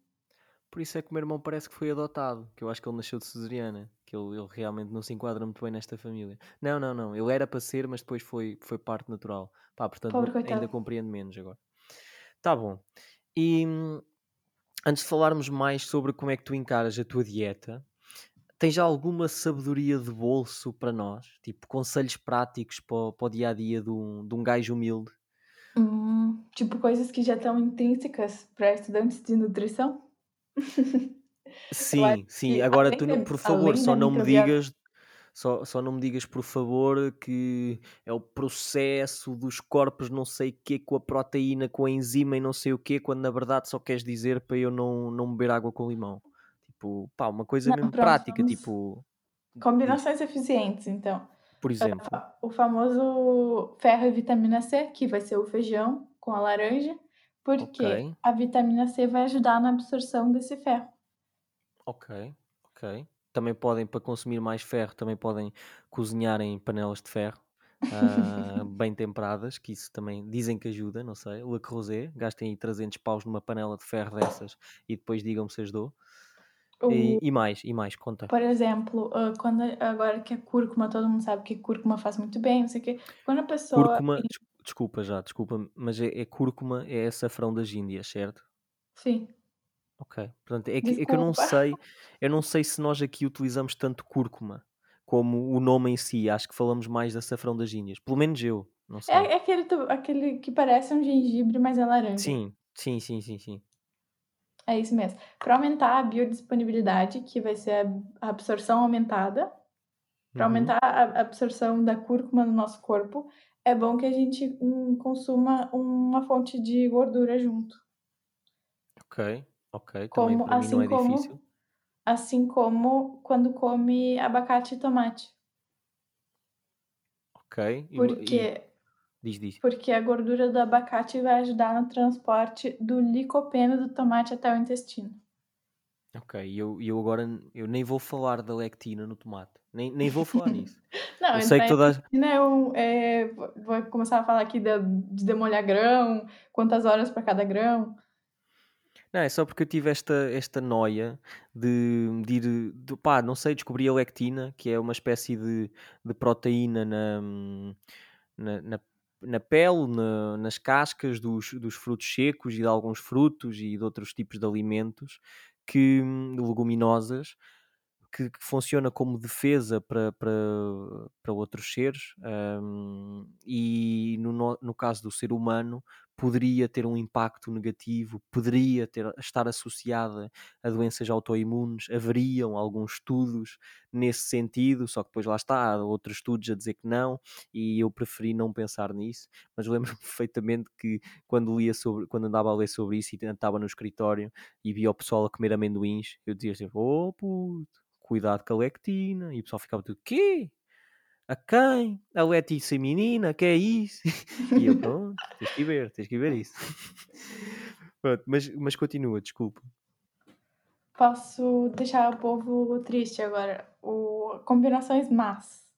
Por isso é que o meu irmão parece que foi adotado, que eu acho que ele nasceu de cesariana, que ele, ele realmente não se enquadra muito bem nesta família. Não, não, não, ele era para ser, mas depois foi, foi parte natural. Pá, portanto, Pobre não- coitado. ainda compreendo menos agora. Tá bom. E hum, antes de falarmos mais sobre como é que tu encaras a tua dieta, tens alguma sabedoria de bolso para nós? Tipo, conselhos práticos para, o- para o dia a dia de um, de um gajo humilde? Hum, tipo coisas que já estão intrínsecas para estudantes de nutrição? <laughs> Sim, sim. Agora tu, não- por favor, só não me digas, só, só não me digas, por favor, que é o processo dos corpos não sei o quê, com a proteína, com a enzima e não sei o quê, quando na verdade só queres dizer para eu não, não beber água com limão. Tipo, pá, uma coisa não, mesmo pronto, prática, vamos tipo, combinações eficientes então. por exemplo. O famoso ferro e vitamina C, que vai ser o feijão com a laranja, porque a vitamina C vai ajudar na absorção desse ferro. ok, ok. Também podem, para consumir mais ferro, também podem cozinhar em panelas de ferro. ah, <laughs> bem temperadas, que isso também dizem que ajuda, não sei. Le Creuset, gastem aí 300 paus numa panela de ferro dessas e depois digam-me se ajudou. E, O e mais, e mais, conta. por exemplo, hã, quando agora que a cúrcuma, todo mundo sabe que cúrcuma faz muito bem, não sei o quê. Quando a pessoa Cúrcuma, des- desculpa já, desculpa, mas é, é cúrcuma, é açafrão das Índias, certo? sim, Ok. Portanto, é que, é que eu não sei, eu não sei se nós aqui utilizamos tanto cúrcuma como o nome em si. Acho que falamos mais de açafrão das Índias. Pelo menos eu, não É sei. é aquele tu aquele que parece um gengibre, mas é laranja. Sim, sim, sim, sim, sim. É isso mesmo. Para aumentar a biodisponibilidade, que vai ser a absorção aumentada, para Uhum. aumentar a absorção da cúrcuma no nosso corpo, é bom que a gente, hum, consuma uma fonte de gordura junto. Ok, ok. Também Como para mim não assim é difícil. como assim como quando come abacate e tomate. Ok. E, e quê? diz, diz. Porque a gordura do abacate vai ajudar no transporte do licopeno do tomate até o intestino. Ok, e eu, eu agora eu nem vou falar da lectina no tomate. Nem, nem vou falar <laughs> nisso. Não, Eu sei que entrar em toda a... lectina é um é vou vou começar a falar aqui da de demolhar grão, quantas horas para cada grão. Não, é só porque eu tive esta, esta noia de, de ir, de, pá, não sei, descobri a lectina, que é uma espécie de, de proteína na, na, na, na pele, na- nas cascas dos, dos frutos secos e de alguns frutos e de outros tipos de alimentos, que, leguminosas, que, que funciona como defesa para, para, para outros seres hum, e no, no caso do ser humano poderia ter um impacto negativo, poderia ter, estar associada a doenças autoimunes, haveriam alguns estudos nesse sentido, só que depois lá está, há outros estudos a dizer que não, e eu preferi não pensar nisso, mas lembro-me <laughs> perfeitamente que quando lia sobre, quando andava a ler sobre isso e estava no escritório e via o pessoal a comer amendoins, eu dizia assim, oh puto, cuidado com a lectina. E o pessoal ficava tudo, quê? A quem? A Letícia menina, que é isso? <laughs> E eu, pronto, tens que ver, tens que ver isso. <laughs> Pronto, mas, mas continua, desculpa. Posso deixar o povo triste agora. O combinações más.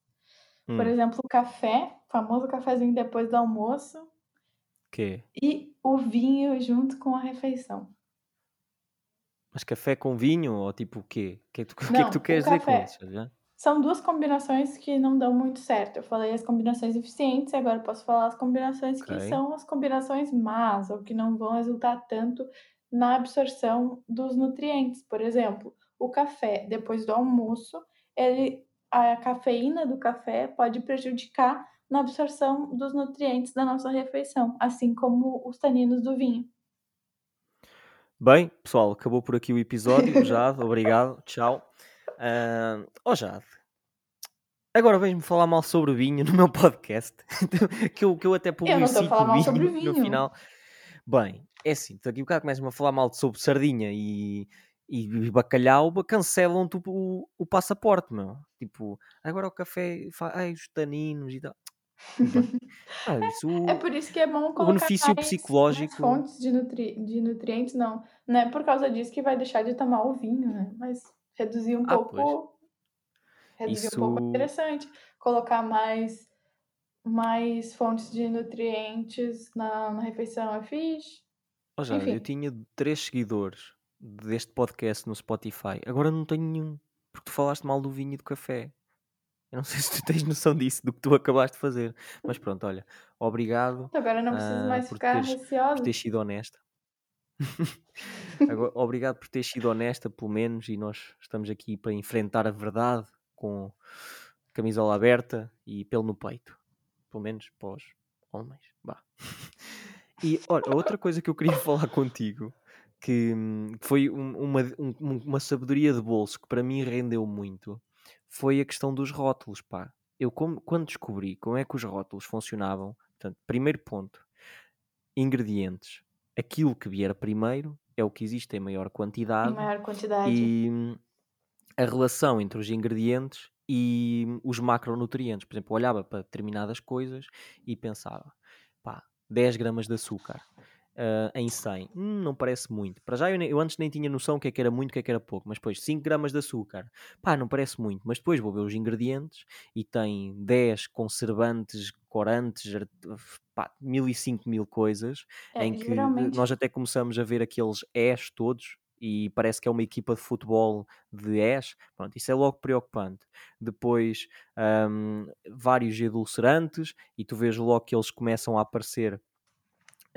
Por Hum, exemplo, o café, famoso cafezinho depois do almoço que e o vinho junto com a refeição. Mas café com vinho ou tipo o quê? O que é que tu, <laughs> que é que tu queres dizer com isso? Já? São duas combinações que não dão muito certo. Eu falei as combinações eficientes, agora posso falar as combinações que Ok. são as combinações más, ou que não vão resultar tanto na absorção dos nutrientes. Por exemplo, o café depois do almoço, ele, a cafeína do café pode prejudicar na absorção dos nutrientes da nossa refeição, assim como os taninos do vinho. Bem, pessoal, acabou por aqui o episódio. Jade, obrigado, tchau. Ah, oh, Jade, agora vens-me falar mal sobre vinho no meu podcast, <laughs> que, eu, que eu até Eu não estou a falar mal vinho sobre no vinho. final. Bem, é assim, daqui a bocado começam a falar mal sobre sardinha e, e bacalhau, cancelam-te o, o passaporte, meu. Tipo, agora o café, ai, os taninos e tal. <laughs> Ah, isso, É por isso que é bom o colocar benefício mais, mais psicológico. fontes de, nutri de nutrientes, não. Não é por causa disso que vai deixar de tomar o vinho, né? Mas reduzir um Ah, pois. pouco. Reduzir um pouco é Isso. interessante. Colocar mais, mais fontes de nutrientes na, na refeição é fixe. Ó, Jade, eu Enfim. tinha três seguidores deste podcast no Spotify. Agora não tenho nenhum. Porque tu falaste mal do vinho e do café. Eu não <laughs> sei se tu tens noção disso, do que tu acabaste de fazer. Mas pronto, olha, obrigado Agora não preciso ah, mais por, ficar teres, por teres sido honesta. <laughs> Agora, obrigado por teres sido honesta, pelo menos, e nós estamos aqui para enfrentar a verdade com camisola aberta e pelo no peito. Pelo menos os homens. Bah. <laughs> E olha, outra coisa que eu queria falar contigo, que hum, foi um- uma, um- uma sabedoria de bolso que para mim rendeu muito, foi a questão dos rótulos, pá. Eu como- quando descobri como é que os rótulos funcionavam, portanto, primeiro ponto, ingredientes. Aquilo que vier primeiro é o que existe em maior Em quantidade maior quantidade. e a relação entre os ingredientes e hum, os macronutrientes. Por exemplo, eu olhava para determinadas coisas e pensava, pá, 10 gramas de açúcar ah, em 100, hum, não parece muito. Para já eu, eu antes nem tinha noção o que é que era muito, o que é que era pouco, mas depois 5 gramas de açúcar, pá, não parece muito. Mas depois vou ver os ingredientes e tem 10 conservantes, corantes, pá, mil e cinco mil coisas É, em que geralmente. nós até começamos a ver aqueles ES todos e parece que é uma equipa de futebol de ES. Pronto, isso é logo preocupante. Depois, hum, vários edulcerantes e tu vês logo que eles começam a aparecer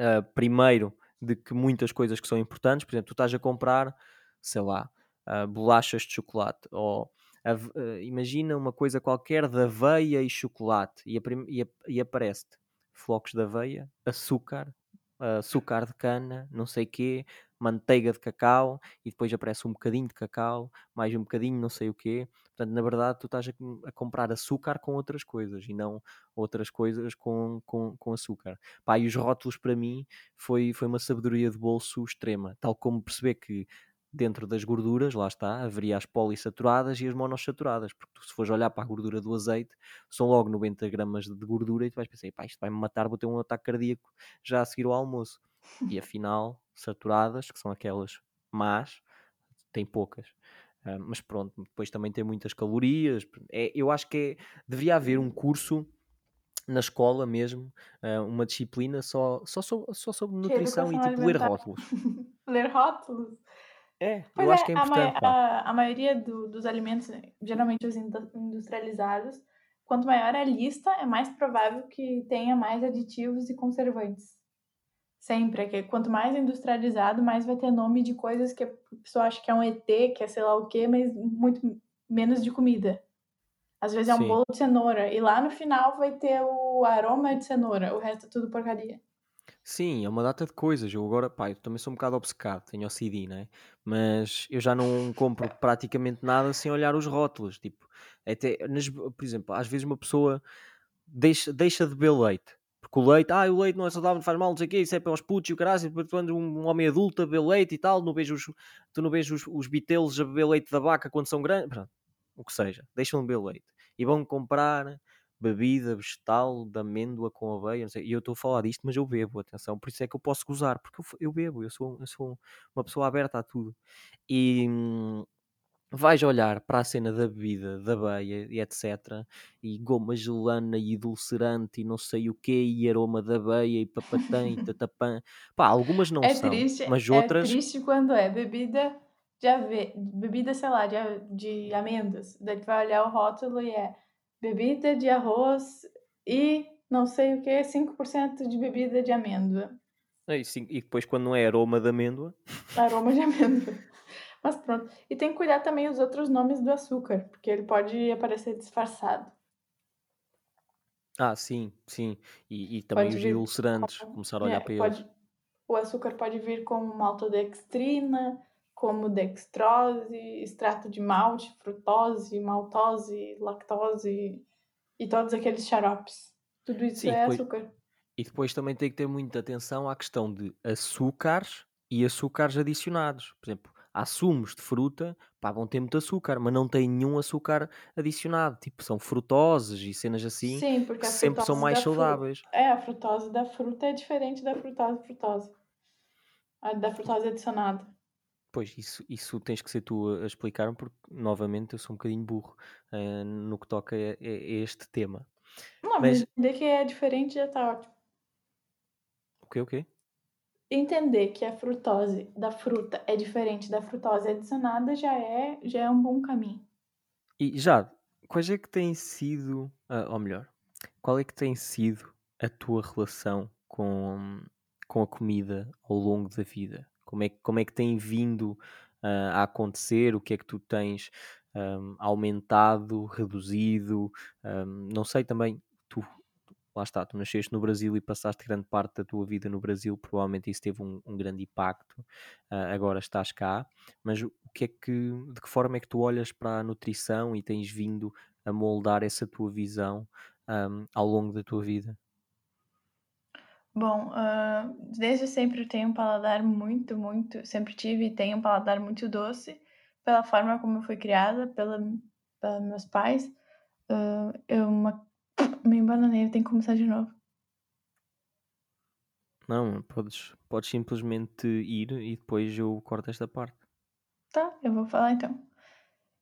uh, primeiro de que muitas coisas que são importantes, por exemplo, tu estás a comprar, sei lá, uh, bolachas de chocolate ou uh, imagina uma coisa qualquer de aveia e chocolate e, e, e aparece-te flocos de aveia, açúcar, açúcar de cana, não sei quê, manteiga de cacau e depois aparece um bocadinho de cacau, mais um bocadinho não sei o quê. Portanto, na verdade, tu estás a, a comprar açúcar com outras coisas e não outras coisas com, com, com açúcar. Pá, e os rótulos para mim foi, foi uma sabedoria de bolso extrema, tal como perceber que dentro das gorduras, lá está, haveria as polissaturadas e as monossaturadas, porque tu, se fores olhar para a gordura do azeite, são logo 90 gramas de gordura e tu vais pensar, pá, isto vai-me matar, vou ter um ataque cardíaco já a seguir ao almoço. E afinal, saturadas, que são aquelas más, tem poucas. Uh, mas pronto, depois também tem muitas calorias. É, eu acho que é, deveria haver um curso na escola mesmo, uh, uma disciplina só, só, sobre, só sobre nutrição e tipo ler rótulos. <laughs> ler rótulos? É, pois eu é, acho que é importante. A, a, a maioria do, dos alimentos, geralmente os industrializados, quanto maior a lista, é mais provável que tenha mais aditivos e conservantes. Sempre. É que quanto mais industrializado, mais vai ter nome de coisas que a pessoa acha que é um ET, que é sei lá o quê, mas muito menos de comida. Às vezes é um Sim. bolo de cenoura. E lá no final vai ter o aroma de cenoura. O resto é tudo porcaria. Sim, é uma data de coisas. Eu agora, pá, eu também sou um bocado obcecado, tenho OCD, né? Mas eu já não compro praticamente nada sem olhar os rótulos. Tipo, até, nas, por exemplo, às vezes uma pessoa deixa, deixa de beber leite. Porque o leite, ah, o leite não é saudável, não faz mal, não sei o quê, isso é para os putos e o caralho, depois tu andas um, homem adulto a beber leite e tal, não vejo os, tu não vês os, os bitelos a beber leite da vaca quando são grandes, Pronto, o que seja, deixam de beber leite. E vão comprar bebida vegetal de amêndoa com aveia, sei, e eu estou a falar disto, mas eu bebo, atenção, por isso é que eu posso gozar, porque eu, eu bebo, eu sou, eu sou uma pessoa aberta a tudo. E hum, vais olhar para a cena da bebida, da beia e etc. E goma gelana e adulcerante e não sei o que, e aroma da beia e papatã e <laughs> tatapã. Pá, algumas não é são, triste, mas outras. É triste quando é bebida de ave... bebida, sei lá, de, de amêndoas. Daí tu vai olhar o rótulo e é bebida de arroz e não sei o que, 5% de bebida de amêndoa. E, sim, e depois quando não é aroma de amêndoa. Aroma de amêndoa. Mas pronto. E tem que cuidar também os outros nomes do açúcar, porque ele pode aparecer disfarçado. Ah, sim, sim. E, e também pode os ulcerantes, como... começar a olhar é, para pode... eles. O açúcar pode vir como maltodextrina, como dextrose, extrato de malte, frutose, maltose, lactose e todos aqueles xaropes. Tudo isso Sim, é depois, açúcar. E depois também tem que ter muita atenção à questão de açúcares e açúcares adicionados. Por exemplo, há sumos de fruta, pá, vão ter muito açúcar, mas não tem nenhum açúcar adicionado. Tipo, são frutoses e cenas assim Sim, porque que sempre são mais saudáveis. É, a frutose da fruta é diferente da frutose frutose. A da frutose adicionada. Pois, isso, isso tens que ser tu a explicar porque, novamente, eu sou um bocadinho burro uh, no que toca a, a, este tema. Não, mas entender que é diferente já tá ótimo. O quê, o quê? Entender que a frutose da fruta é diferente da frutose adicionada já é, já é um bom caminho. E já, quais é que tem sido, uh, ou melhor, qual é que tem sido a tua relação com, com a comida ao longo da vida? Como é, como é que tem vindo uh, a acontecer? O que é que tu tens um, aumentado, reduzido? Um, não sei também, lá está, tu nasceste no Brasil e passaste grande parte da tua vida no Brasil, provavelmente isso teve um, um grande impacto. Uh, agora estás cá, mas o que é que, de que forma é que tu olhas para a nutrição e tens vindo a moldar essa tua visão um, ao longo da tua vida? Bom, hã, desde sempre tenho um paladar muito, muito sempre tive e tenho um paladar muito doce, pela forma como eu fui criada, pela pela meus pais. Hã, eu uma me embananei, eu tenho que começar de novo. Não, podes podes simplesmente ir e depois eu corto esta parte. Tá, eu vou falar então.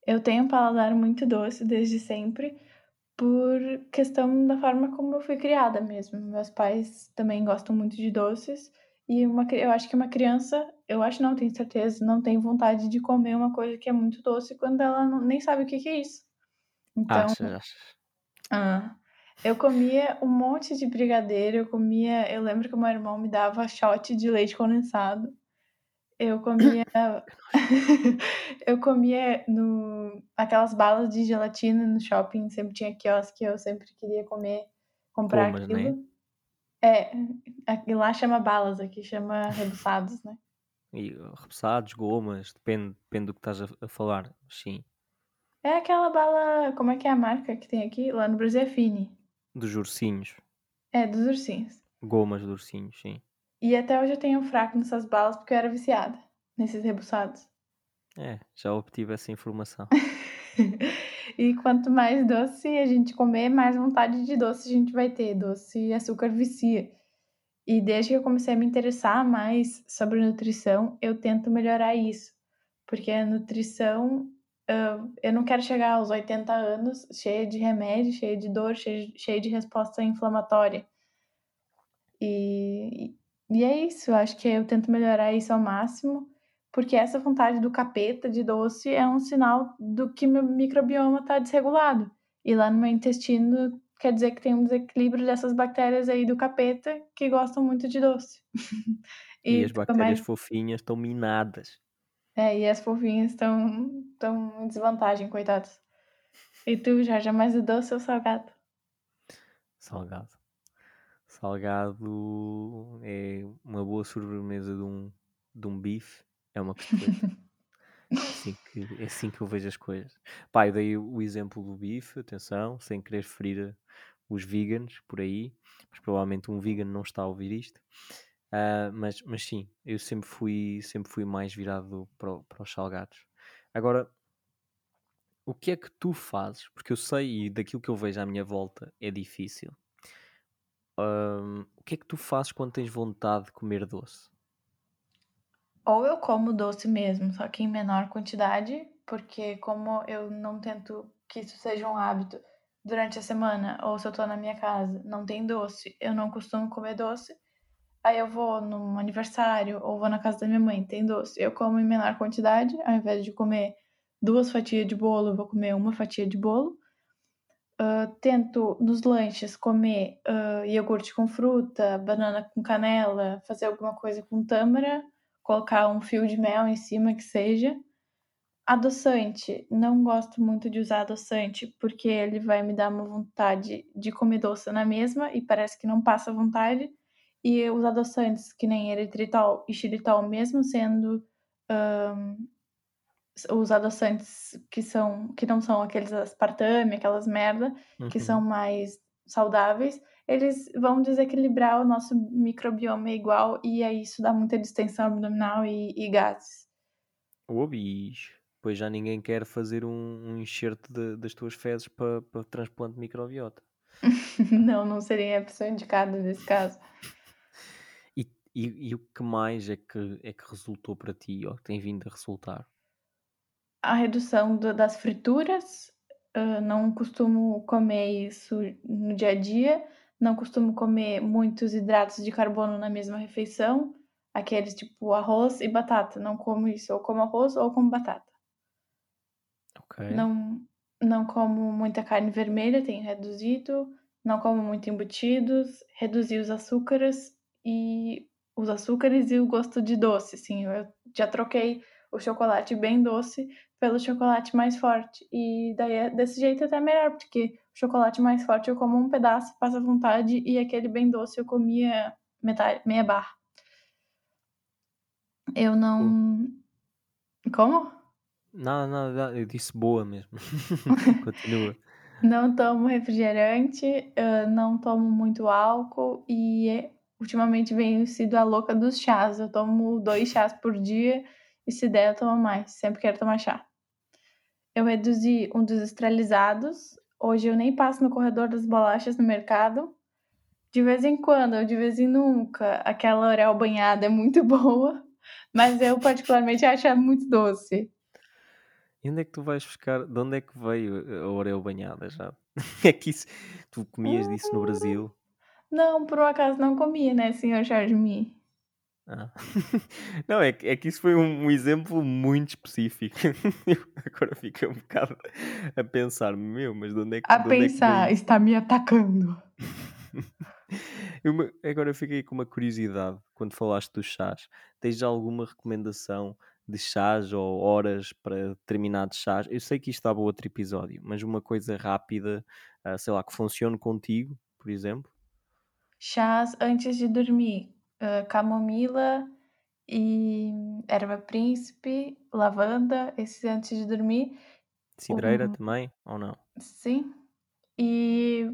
Eu tenho um paladar muito doce desde sempre por questão da forma como eu fui criada mesmo. Meus pais também gostam muito de doces e uma, eu acho que uma criança, eu acho não, tenho certeza, não tem vontade de comer uma coisa que é muito doce quando ela não, nem sabe o que, que é isso. Então, acha, Ah, eu comia um monte de brigadeiro, eu comia, eu lembro que o meu irmão me dava shot de leite condensado. Eu comia <coughs> eu comia no aquelas balas de gelatina no shopping, sempre tinha quiosque, eu sempre queria comer, comprar né? aquilo. É, aqui lá chama balas, aqui chama rebuçados, né. E repousados, gomas, depende depende do que estás a a falar, sim. É aquela bala como é que é a marca que tem aqui? Lá no Brasil é Fini. Dos ursinhos. É, dos ursinhos. Gomas de ursinhos, sim. E até hoje eu tenho um fraco nessas balas, porque eu era viciada nesses rebuçados. É, já obtive essa informação. <laughs> E quanto mais doce a gente comer, mais vontade de doce a gente vai ter. Doce e açúcar vicia. E desde que eu comecei a me interessar mais sobre nutrição, eu tento melhorar isso. Porque a nutrição, eu não quero chegar aos 80 anos cheia de remédio, cheia de dor, cheia cheia de resposta inflamatória. E e é isso, eu acho que eu tento melhorar isso ao máximo, porque essa vontade do capeta de doce é um sinal do que meu microbioma tá desregulado. E lá no meu intestino quer dizer que tem um desequilíbrio dessas bactérias aí do capeta que gostam muito de doce. <laughs> E E as bactérias fofinhas estão minadas. É, e as fofinhas estão estão em desvantagem, coitadas. E tu já já mais o doce ou salgado? Salgado. Salgado é uma boa sobremesa de um, de um bife, é uma costeleta. É assim, que, é assim que eu vejo as coisas. Pá, eu dei o exemplo do bife, atenção, sem querer ferir os vegans por aí, mas provavelmente um vegan não está a ouvir isto. Uh, mas, mas sim, eu sempre fui, sempre fui mais virado para, para os salgados. Agora, o que é que tu fazes? Porque eu sei e daquilo que eu vejo à minha volta é difícil. O que é que tu fazes quando tens vontade de comer doce? Ou eu como doce mesmo, só que em menor quantidade, porque como eu não tento que isso seja um hábito durante a semana, ou se eu tô na minha casa, não tem doce, eu não costumo comer doce. Aí eu vou num aniversário ou vou na casa da minha mãe, tem doce. Eu como em menor quantidade, ao invés de comer duas fatias de bolo, eu vou comer uma fatia de bolo. Uh, tento nos lanches comer uh, iogurte com fruta, banana com canela, fazer alguma coisa com tâmara, colocar um fio de mel em cima que seja. Adoçante, não gosto muito de usar adoçante porque ele vai me dar uma vontade de comer doce na mesma e parece que não passa vontade. E os adoçantes, que nem eritritol e xilitol, mesmo sendo um, os adoçantes que são que não são aqueles aspartame, aquelas merda, uhum. que são mais saudáveis, eles vão desequilibrar o nosso microbioma igual e aí isso dá muita distensão abdominal e, e gases. Ô bicho, pois já ninguém quer fazer um, um enxerto de, das tuas fezes para pa transplante de microbiota. <laughs> não, não seria a pessoa indicada nesse caso. E, e, o que mais é que, é que resultou para ti, ou que tem vindo a resultar? a redução do, das frituras. Uh, não costumo comer isso no dia a dia. Não costumo comer muitos hidratos de carbono na mesma refeição. Aqueles tipo arroz e batata. Não como isso. Ou como arroz ou como batata. Ok. Não, não como muita carne vermelha, tenho reduzido. Não como muito embutidos. Reduzi os açúcares e os açúcares e o gosto de doce. Sim, eu já troquei o chocolate bem doce pelo chocolate mais forte. E daí é desse jeito até melhor, porque o chocolate mais forte eu como um pedaço, passa vontade, e aquele bem doce eu comia metade, meia barra. Eu não. Como? Não, não, eu disse boa mesmo. <laughs> Continua. Não tomo refrigerante, não tomo muito álcool e é, ultimamente venho sido a louca dos chás. Eu tomo dois chás por dia e se der eu tomo mais. Sempre quero tomar chá. Eu reduzi um dos estralizados. Hoje eu nem passo no corredor das bolachas no mercado. De vez em quando, ou de vez em nunca, aquela Orel banhada é muito <laughs> boa, mas eu particularmente acho muito doce. E onde é que tu vais buscar? De onde é que veio a Orel banhada já? <laughs> É que isso, tu comias disso no Brasil? Não, por um acaso não comia, né, senhor Charles ah. <laughs> Não, é que, é que isso foi um, um exemplo muito específico. Eu <laughs> agora fiquei um bocado a pensar, meu, mas de onde é que. A pensar, é que está me atacando. <laughs> eu, agora fiquei com uma curiosidade quando falaste dos chás. Tens alguma recomendação de chás ou horas para determinados chás? Eu sei que isto estava outro episódio, mas uma coisa rápida, uh, sei lá, que funcione contigo, por exemplo. Chás antes de dormir uh, camomila e erva príncipe, lavanda, esses antes de dormir. Cidreira um, também, ou não? Sim. E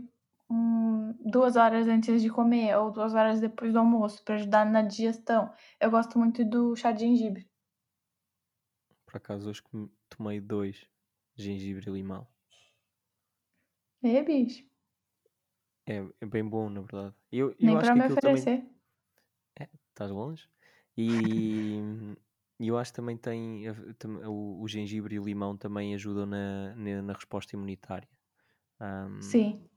um, duas horas antes de comer ou duas horas depois do almoço para ajudar na digestão. Eu gosto muito do chá de gengibre. Por acaso hoje tomei dois, gengibre e limão. É, bicho. É, é bem bom, na verdade. Eu, Nem eu para me oferecer. Também estás longe. E, eu acho que também tem tam- o, o gengibre e o limão também ajudam na, na, na resposta imunitária. Ahm, Sim.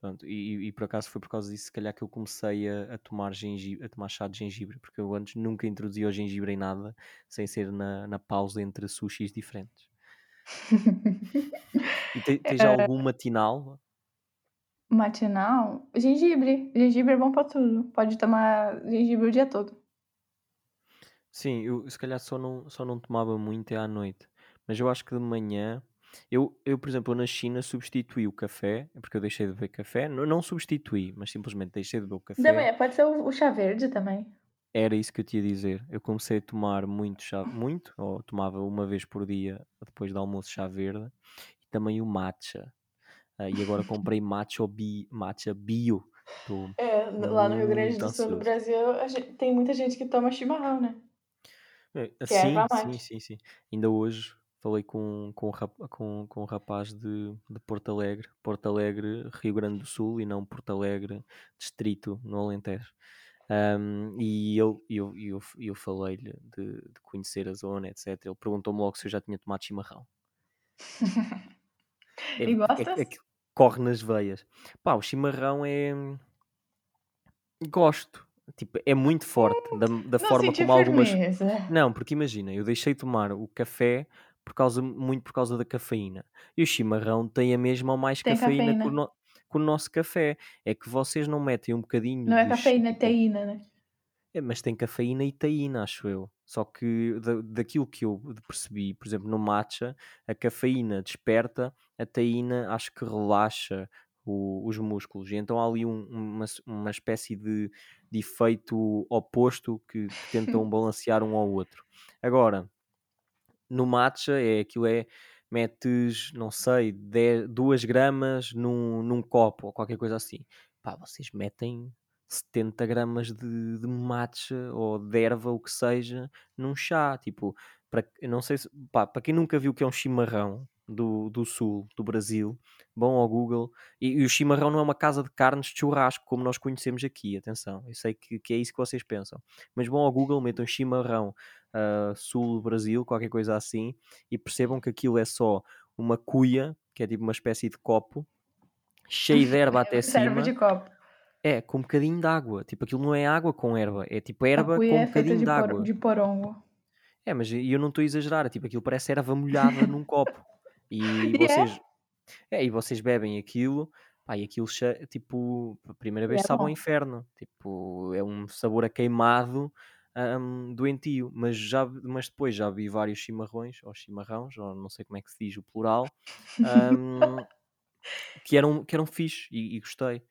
pronto, e, e por acaso foi por causa disso, se calhar, que eu comecei a, a tomar gengibre, a tomar chá de gengibre, porque eu antes nunca introduzia o gengibre em nada, sem ser na, na pausa entre sushis diferentes. <laughs> E te- tens É. algum matinal? Matinal? Gengibre. Gengibre é bom pra tudo. Pode tomar gengibre o dia todo. Sim, eu se calhar só não, só não tomava muito é à noite. Mas eu acho que de manhã. Eu, eu, por exemplo, na China substituí o café, porque eu deixei de beber café. Não, não substituí, mas simplesmente deixei de beber o Da café. manhã, pode ser o, o chá verde também. Era isso que eu te ia dizer. Eu comecei a tomar muito chá, muito, ou tomava uma vez por dia depois do almoço chá verde, e também o matcha. Ah, e agora comprei matcha, bi, matcha bio. Estou É, lá no Rio Grande do Sul, no. Brasil, a gente- tem muita gente que toma chimarrão, né? É, é sim, sim, sim, sim. Ainda hoje falei com, com, um com, com um rapaz de, de Porto Alegre, Porto Alegre, Rio Grande do Sul, e não Porto Alegre, distrito no Alentejo. Ahm, e eu, eu, eu, eu falei-lhe de, de conhecer a zona, etc. Ele perguntou-me logo se eu já tinha tomado chimarrão. <laughs> É, E é, gostas? é que corre nas veias. Pá, o chimarrão é. Gosto. Tipo, é muito forte da, da forma como algumas. firmeza. Não, porque imagina, eu deixei de tomar o café por causa, muito por causa da cafeína. E o chimarrão tem a mesma ou mais Tem cafeína que o, cafeína. no- que o nosso café. É que vocês não metem um bocadinho Não é de. cafeína, é tipo, teína, né? É, mas tem cafeína e taína, acho eu. Só que da, daquilo que eu percebi, por exemplo, no matcha, a cafeína desperta, a taína acho que relaxa o- os músculos. E então há ali um- uma, uma espécie de, de efeito oposto que, que tentam <laughs> balancear um ao outro. Agora, no matcha é aquilo é metes, não sei, 2 gramas num, num copo ou qualquer coisa assim. Pá, vocês metem 70 gramas de, de matcha ou de erva, o que seja, num chá. Tipo, para, não sei se, pá, para quem nunca viu o que é um chimarrão do, do sul, do Brasil, vão ao Google. E, e o chimarrão não é uma casa de carnes de churrasco como nós conhecemos aqui, atenção. Eu sei que, que é isso que vocês pensam. Mas vão ao Google, metam chimarrão uh, sul do Brasil, qualquer coisa assim, e percebam que aquilo é só uma cuia, que é tipo uma espécie de copo, cheio de erva <laughs> até Serve cima. de copo. É, com um bocadinho de água. Tipo, aquilo não é água com erva, é tipo A erva com um é feita bocadinho de, de água. de porongo. É, mas eu não estou a exagerar, tipo, aquilo parece erva molhada <laughs> num copo. <laughs> E é? vocês, é, e vocês bebem aquilo, pá, e aquilo, tipo, a primeira vez é sabe ao inferno. Tipo, é um sabor a queimado, hum, doentio. Mas, já, mas depois já vi vários chimarrões, ou chimarrões, ou não sei como é que se diz o plural, hum, <laughs> que eram, que eram fixe e, e gostei.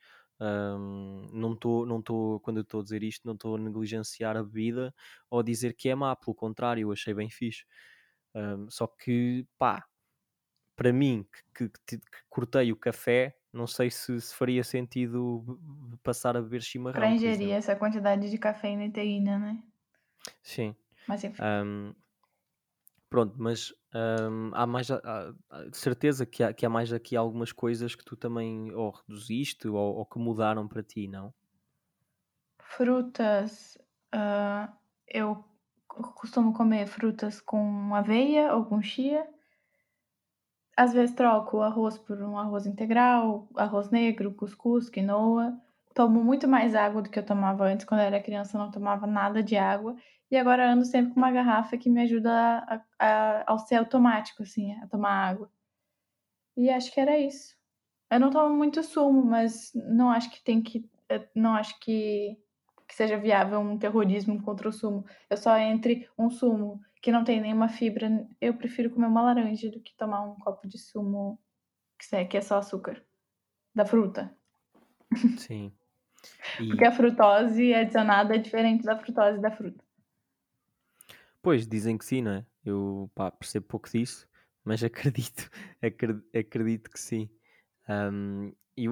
Hum, não estou, não tô, quando eu estou a dizer isto, não estou a negligenciar a bebida ou a dizer que é má, pelo contrário, eu achei bem fixe. Hum, só que, pá, para mim, que, que, que- cortei o café, não sei se, se faria sentido passar a beber chimarrão, por ingerir essa quantidade de cafeína e teína, né? Sim. Mas enfim. Hum, pronto, mas hum, há mais, há- há- de certeza que há, que há mais aqui algumas coisas que tu também ou reduziste ou, ou que mudaram para ti, não? Frutas. ah, eu costumo comer frutas com aveia ou com chia. Às vezes troco o arroz por um arroz integral, arroz negro, cuscuz, quinoa. Tomo muito mais água do que eu tomava antes. Quando eu era criança, eu não tomava nada de água. E agora ando sempre com uma garrafa que me ajuda a, a, ao ser automático, assim, a tomar água. E acho que era isso. Eu não tomo muito sumo, mas não acho que tem que. eh, Não acho que, que seja viável um terrorismo contra o sumo. Eu só entre um sumo que não tem nenhuma fibra, eu prefiro comer uma laranja do que tomar um copo de sumo que é só açúcar da fruta. Sim. Porque E, a frutose adicionada é diferente da frutose da fruta. pois, dizem que sim, não é? Eu, pá, percebo pouco disso, mas <laughs> acredito, acre- acredito que sim. Hum, e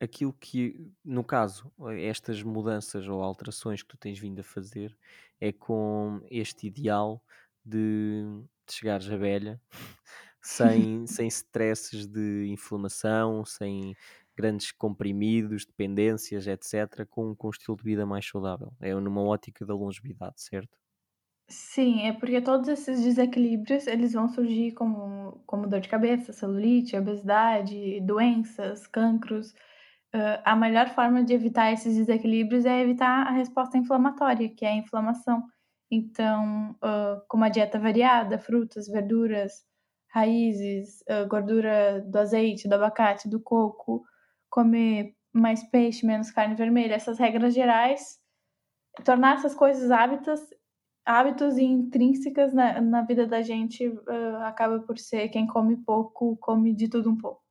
aquilo que, no caso, estas mudanças ou alterações que tu tens vindo a fazer é com este ideal de, de chegares à velha <laughs> sem, sem stresses de inflamação, sem grandes comprimidos, dependências, etc., com, com um estilo de vida mais saudável. É numa ótica da longevidade, certo? Sim, é porque todos esses desequilíbrios, eles vão surgir como como dor de cabeça, celulite, obesidade, doenças, cancros. Hã, a melhor forma de evitar esses desequilíbrios é evitar a resposta inflamatória, que é a inflamação. Então, hã, com uma dieta variada, frutas, verduras, raízes, hã, gordura do azeite, do abacate, do coco, comer mais peixe, menos carne vermelha, essas regras gerais, tornar essas coisas hábitos hábitos intrínsecas na na vida da gente, hã, acaba por ser quem come pouco, come de tudo um pouco.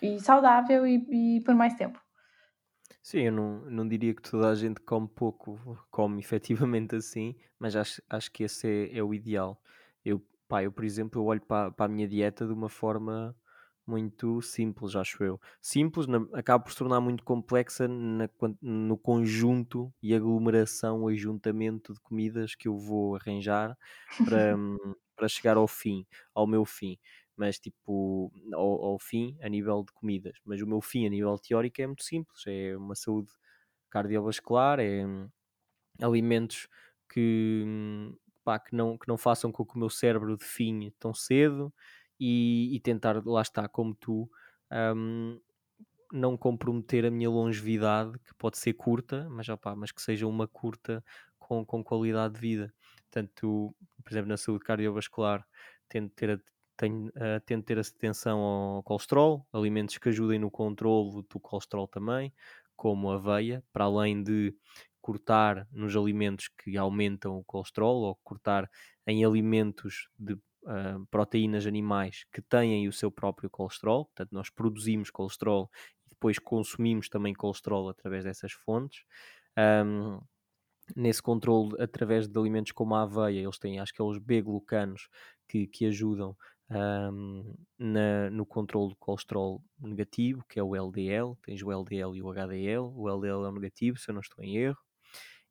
E saudável e e por mais tempo. Sim, eu não, não diria que toda a gente come pouco, come efetivamente assim, mas acho, acho que esse é, é o ideal. Eu, pá, eu, por exemplo, eu olho para, para a minha dieta de uma forma muito simples, acho eu. Simples, na, acaba por se tornar muito complexa na no conjunto e aglomeração, o ajuntamento de comidas que eu vou arranjar para, <laughs> hum, para chegar ao fim, ao meu fim mas tipo, ao, ao fim a nível de comidas. Mas o meu fim a nível teórico é muito simples: é uma saúde cardiovascular, é hum, alimentos que, hum, pá, que, não, que não façam com que o meu cérebro definhe tão cedo e, e tentar, lá está, como tu, hum, não comprometer a minha longevidade, que pode ser curta, mas, mas que seja uma curta com, com qualidade de vida. Portanto, por exemplo, na saúde cardiovascular, tento ter, a- tenho, uh, ter atenção ao colesterol, alimentos que ajudem no controle do colesterol também, como a aveia, para além de cortar nos alimentos que aumentam o colesterol ou cortar em alimentos de uh, proteínas animais que têm o seu próprio colesterol, portanto, nós produzimos colesterol depois consumimos também colesterol através dessas fontes. Um, nesse controle, através de alimentos como a aveia, eles têm, acho que é os B-glucanos que, que ajudam um, na, no controle do colesterol negativo, que é o LDL. Tens o LDL e o HDL. O LDL é o negativo, se eu não estou em erro.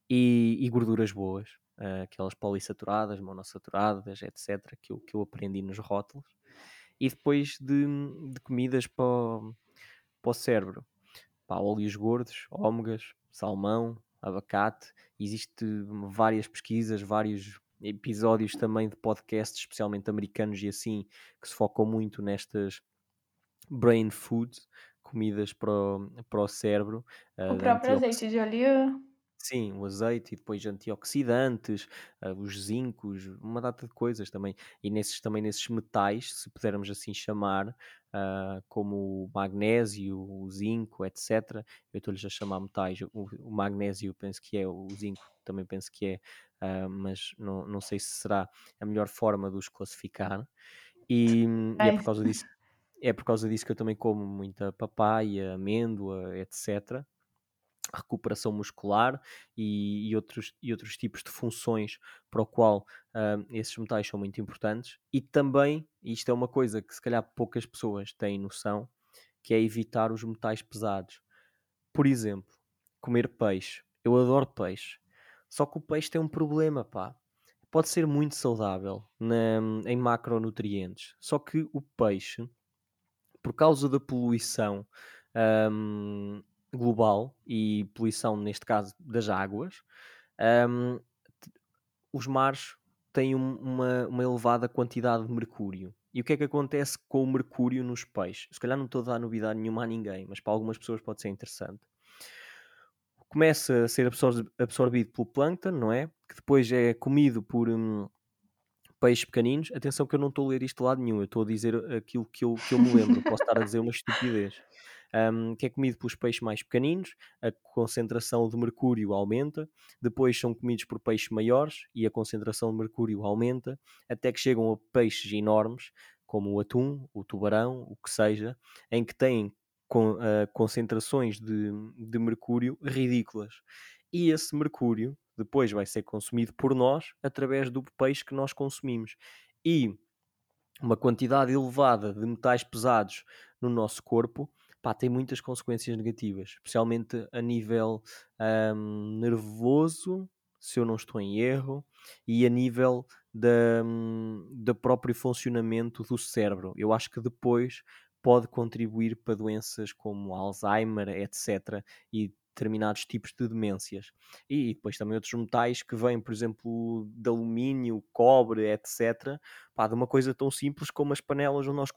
E, e gorduras boas, uh, aquelas polissaturadas, monossaturadas, etc., que eu, que eu aprendi nos rótulos. E depois de, de comidas para o, para o cérebro. Pá, óleos gordos, ômegas, salmão, abacate. Existem várias pesquisas, vários episódios também de podcasts, especialmente americanos e assim, que se focam muito nestas brain foods, comidas para o, para o cérebro, O uh, de próprio azeite de oliva Sim, o azeite e depois antioxidantes, ah, os zincos, uma data de coisas também. E nesses, também nesses metais, se pudermos assim chamar, ah, como o magnésio, o zinco, etc. Eu estou-lhes a chamar metais. O, o magnésio penso que é, o zinco também penso que é, ah, mas não, não sei se será a melhor forma de os classificar. E, e é por causa disso, é por causa disso que eu também como muita papaya, amêndoa, etc recuperação muscular e, e, outros, e outros tipos de funções para o qual uh, esses metais são muito importantes. E também, isto é uma coisa que se calhar poucas pessoas têm noção, que é evitar os metais pesados. Por exemplo, comer peixe. Eu adoro peixe. Só que o peixe tem um problema, pá. Pode ser muito saudável na, em macronutrientes. Só que o peixe, por causa da poluição um, global e poluição, neste caso, das águas, um, os mares têm um, uma, uma, elevada quantidade de mercúrio. E o que é que acontece com o mercúrio nos peixes? Se calhar não estou a dar novidade nenhuma a ninguém, mas para algumas pessoas pode ser interessante. Começa a ser absorvido pelo plâncton, não é? Que depois é comido por hum, peixes pequeninos. Atenção que eu não estou a ler isto de lado nenhum, eu estou a dizer aquilo que eu, que eu me lembro. Posso estar a dizer uma <laughs> estupidez um, que é comido pelos peixes mais pequeninos, a concentração de mercúrio aumenta, depois são comidos por peixes maiores e a concentração de mercúrio aumenta, até que chegam a peixes enormes, como o atum, o tubarão, o que seja, em que têm con uh, concentrações de, de mercúrio ridículas. E esse mercúrio depois vai ser consumido por nós através do peixe que nós consumimos. E uma quantidade elevada de metais pesados no nosso corpo pá, tem muitas consequências negativas, especialmente a nível um, nervoso, se eu não estou em erro, e a nível da, um, do próprio funcionamento do cérebro. Eu acho que depois pode contribuir para doenças como Alzheimer, etc. E determinados tipos de demências. E depois também outros metais que vêm, por exemplo, de alumínio, cobre, etc. Pá, de uma coisa tão simples como as panelas onde nós,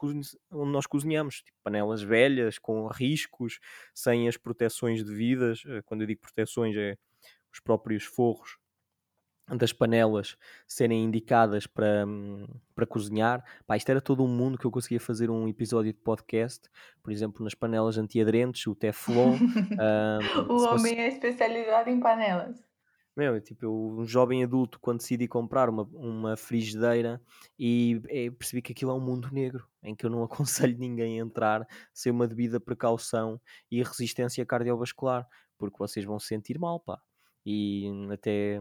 onde nós cozinhamos. Tipo, panelas velhas, com riscos, sem as proteções devidas. Eh, quando eu digo proteções, é os próprios forros das panelas serem indicadas para, para cozinhar. Pá, isto era todo um mundo que eu conseguia fazer um episódio de podcast, por exemplo, nas panelas antiaderentes, o Teflon. <laughs> um, o homem você... é especializado em panelas. Meu, tipo, eu, um jovem adulto, quando decidi comprar uma, uma frigideira e é, percebi que aquilo é um mundo negro, em que eu não <laughs> aconselho ninguém a entrar sem uma devida precaução e resistência cardiovascular, porque vocês vão se sentir mal, pá. E até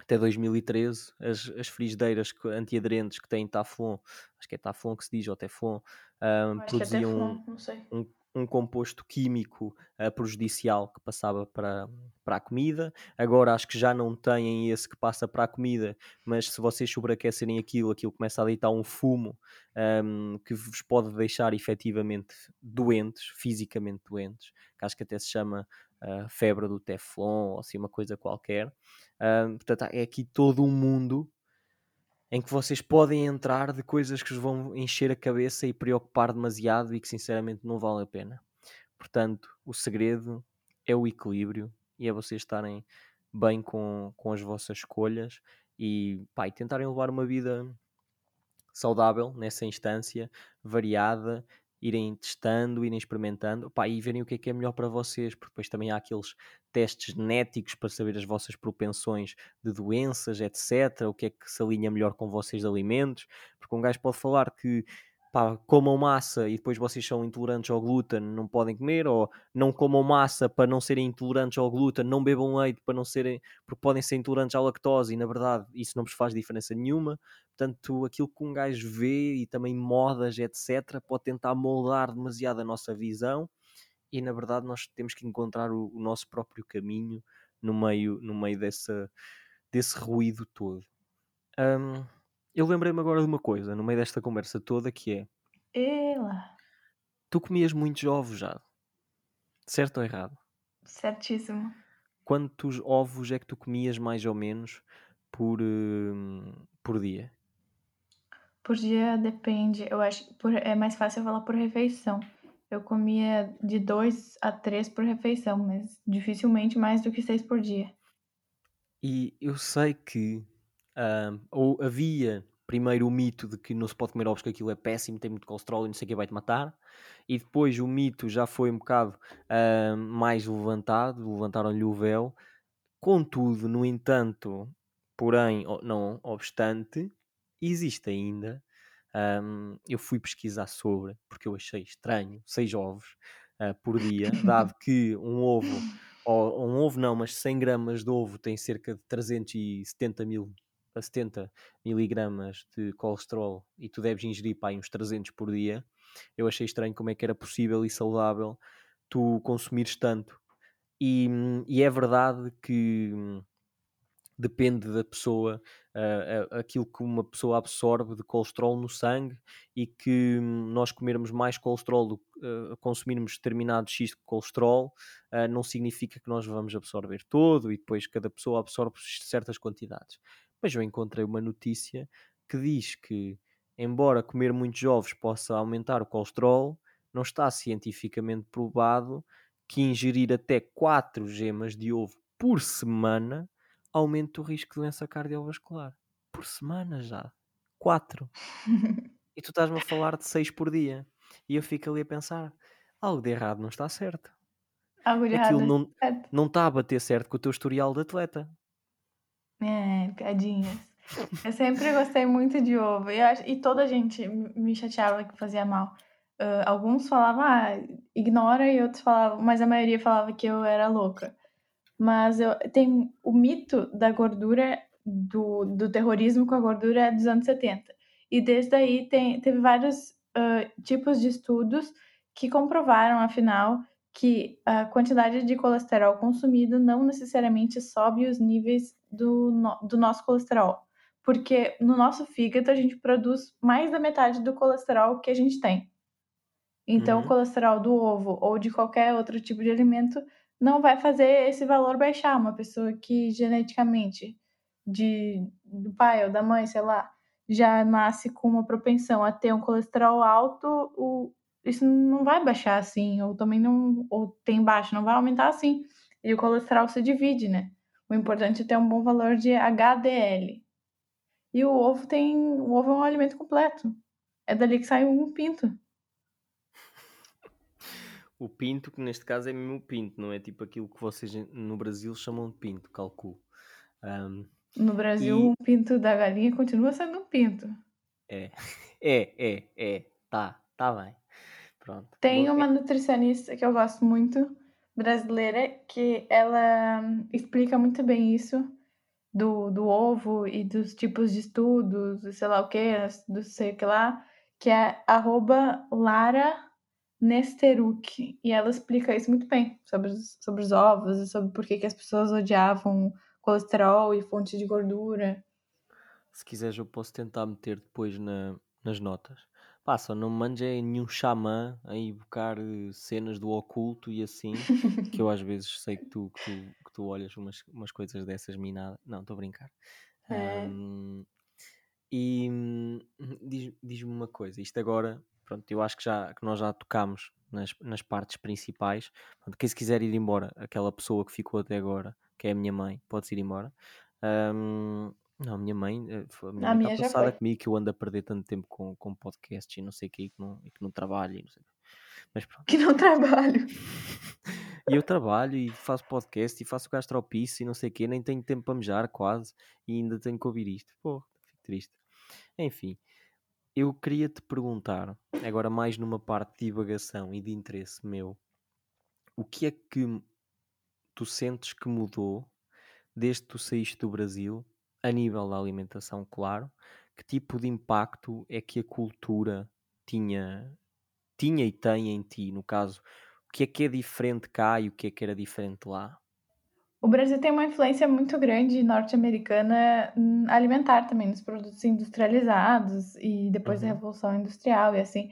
até 2013, as, as frigideiras antiaderentes que têm Taflon, acho que é Taflon que se diz, ou Teflon, um, é produziam é um, um, composto químico uh, prejudicial que passava para, para a comida. Agora acho que já não têm esse que passa para a comida, mas se vocês sobreaquecerem aquilo, aquilo começa a deitar um fumo um, que vos pode deixar efetivamente doentes, fisicamente doentes, que acho que até se chama uh, febre do Teflon ou assim uma coisa qualquer. Uh, portanto, é aqui todo um mundo em que vocês podem entrar de coisas que vos vão encher a cabeça e preocupar demasiado e que sinceramente não vale a pena. Portanto, o segredo é o equilíbrio e é vocês estarem bem com, com as vossas escolhas e, pá, e tentarem levar uma vida saudável nessa instância, variada irem testando, irem experimentando pá, e verem o que é que é melhor para vocês, porque depois também há aqueles testes genéticos para saber as vossas propensões de doenças, etc. O que é que se alinha melhor com vocês de alimentos, porque um gajo pode falar que pá, comam massa e depois vocês são intolerantes ao glúten, não podem comer, ou não comam massa para não serem intolerantes ao glúten, não bebam leite para não serem, porque podem ser intolerantes à lactose e na verdade isso não vos faz diferença nenhuma. Portanto, aquilo que um gajo vê e também modas, etc., pode tentar moldar demasiado a nossa visão e na verdade nós temos que encontrar o, o nosso próprio caminho no meio, no meio dessa, desse ruído todo. Um, eu lembrei-me agora de uma coisa, no meio desta conversa toda, que é... Ela. Tu comias muitos ovos já. Certo ou errado? Certíssimo. Quantos ovos é que tu comias mais ou menos por, uh, por dia? Por dia depende. Eu acho que é mais fácil falar por refeição. Eu comia de dois a três por refeição, mas dificilmente mais do que seis por dia. E eu sei que Uh, ou havia primeiro o mito de que não se pode comer ovos, que aquilo é péssimo, tem muito colesterol e não sei o que vai te matar. E depois o mito já foi um bocado uh, mais levantado, levantaram-lhe o véu. Contudo, no entanto, porém, não obstante, existe ainda. Um, eu fui pesquisar sobre, porque eu achei estranho, seis ovos uh, por dia, <coughs> dado que um ovo, ou um ovo não, mas 100 gramas de ovo tem cerca de 370 mil a 70 miligramas de colesterol e tu deves ingerir pá, uns 300 por dia, eu achei estranho como é que era possível e saudável tu consumires tanto. E, e é verdade que depende da pessoa, uh, aquilo que uma pessoa absorve de colesterol no sangue e que nós comermos mais colesterol, uh, consumirmos determinado X de colesterol, uh, não significa que nós vamos absorver todo e depois cada pessoa absorve certas quantidades mas eu encontrei uma notícia que diz que, embora comer muitos ovos possa aumentar o colesterol, não está cientificamente provado que ingerir até 4 gemas de ovo por semana aumenta o risco de doença cardiovascular. Por semana já. 4. e tu estás-me a falar de 6 por dia. E eu fico ali a pensar: algo de errado não está certo. Algo de Aquilo errado não, certo. não está a bater certo com o teu historial de atleta. É, piadinhas. Eu sempre gostei muito de ovo. E, acho, e toda gente me chateava que fazia mal. Uh, alguns falavam, ah, ignora, e outros falavam, mas a maioria falava que eu era louca. Mas eu, tem o mito da gordura, do, do terrorismo com a gordura dos anos 70. E desde aí tem, teve vários uh, tipos de estudos que comprovaram, afinal, que a quantidade de colesterol consumido não necessariamente sobe os níveis do, no, do nosso colesterol. Porque no nosso fígado a gente produz mais da metade do colesterol que a gente tem. Então, uhum. o colesterol do ovo ou de qualquer outro tipo de alimento não vai fazer esse valor baixar. Uma pessoa que geneticamente de, do pai ou da mãe, sei lá, já nasce com uma propensão a ter um colesterol alto, o, isso não vai baixar assim, ou também não, ou tem baixo, não vai aumentar assim. E o colesterol se divide, né? O importante é ter um bom valor de HDL. E o ovo tem, o ovo é um alimento completo. É dali que sai um pinto. O pinto, que neste caso é mesmo o pinto, não é tipo aquilo que vocês no Brasil chamam de pinto, calculo. Um, no Brasil, e... o pinto da galinha continua sendo um pinto. É, <laughs> é, é, é. Tá, tá bem. Pronto. Tem uma nutricionista que eu gosto muito, brasileira, que ela explica muito bem isso do, do ovo e dos tipos de estudos, sei lá o que, do sei o que lá, que é arroba Lara Nesteruk. E ela explica isso muito bem, sobre os, sobre os ovos e sobre por que, que as pessoas odiavam colesterol e fontes de gordura. Se quiseres, eu posso tentar meter depois na, nas notas. Pá, só não me mandes é nenhum xamã a invocar eh, cenas do oculto e assim, que eu <laughs> às vezes sei que tu, que tu, que tu olhas umas, umas coisas dessas minadas. Não, estou a brincar. É. E hum, diz-me diz uma coisa, isto agora, pronto, eu acho que, já, que nós já tocámos nas, nas partes principais. Pronto, quem se quiser ir embora, aquela pessoa que ficou até agora, que é a minha mãe, pode ir embora. Um, não, a minha mãe, eh, a minha a mãe está passada comigo que eu ando a perder tanto tempo com, com podcasts e não sei o que, e que não, e que não trabalho. Não Mas pronto. Que não <laughs> trabalho. e eu trabalho e faço podcast e faço gastropice e não sei o que, nem tenho tempo para mejar quase e ainda tenho que ouvir isto. Pô, fico triste. Enfim, eu queria te perguntar, agora mais numa parte de divagação e de interesse meu, o que é que tu sentes que mudou desde que tu saíste do Brasil, a nível da alimentação, claro? Que tipo de impacto é que a cultura tinha, tinha e tem em ti? No caso, o que é que é diferente cá e o que é que era diferente lá? O Brasil tem uma influência muito grande norte-americana hum, alimentar também, nos produtos industrializados e depois uhum. da Revolução Industrial e assim.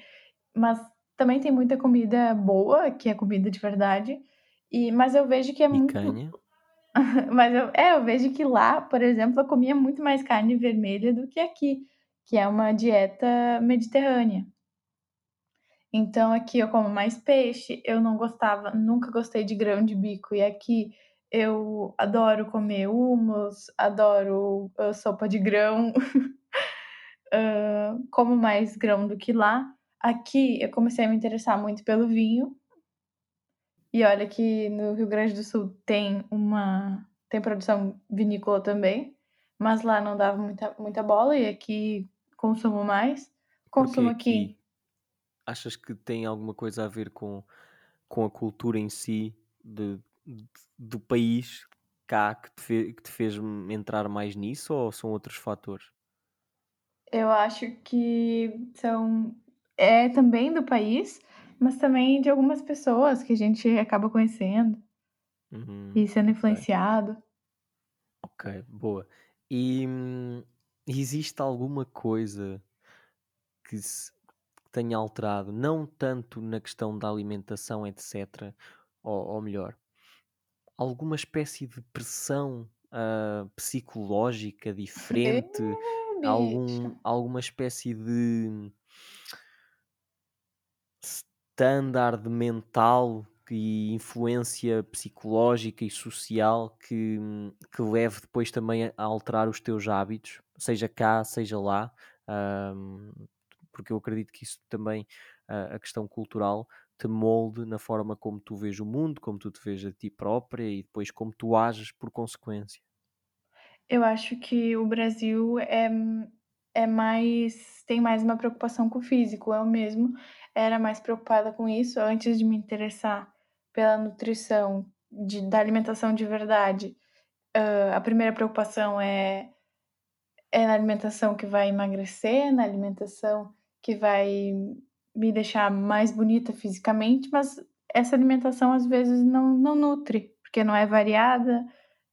Mas também tem muita comida boa, que é comida de verdade. E, mas eu vejo que é Picanha. muito. <laughs> mas eu, é, eu vejo que lá, por exemplo, eu comia muito mais carne vermelha do que aqui, que é uma dieta mediterrânea. Então aqui eu como mais peixe, eu não gostava, nunca gostei de grão de bico, e aqui eu adoro comer hummus, adoro uh, sopa de grão, uh, <laughs> como mais grão do que lá. Aqui eu comecei a me interessar muito pelo vinho. E olha que no Rio Grande do Sul tem uma tem produção vinícola também, mas lá não dava muita, muita bola e aqui consumo mais. Consumo aqui. Achas que tem alguma coisa a ver com, com a cultura em si de do país cá que te, fez, que te fez entrar mais nisso ou são outros fatores? Eu acho que são é também do país, mas também de algumas pessoas que a gente acaba conhecendo uhum, e sendo influenciado. Ok, boa. E hum, existe alguma coisa que se tenha alterado, não tanto na questão da alimentação, etc., ou, ou melhor, alguma espécie de pressão uh, psicológica diferente, algum, alguma espécie de standard mental e influência psicológica e social que, que leve depois também a alterar os teus hábitos, seja cá, seja lá, um, porque eu acredito que isso também, a questão cultural, te molde na forma como tu vês o mundo, como tu te vês a ti própria e depois como tu ages por consequência? Eu acho que o Brasil é, é mais. tem mais uma preocupação com o físico. Eu mesmo era mais preocupada com isso antes de me interessar pela nutrição, de, da alimentação de verdade. Uh, a primeira preocupação é, é na alimentação que vai emagrecer, na alimentação que vai me deixar mais bonita fisicamente, mas essa alimentação às vezes não, não nutre, porque não é variada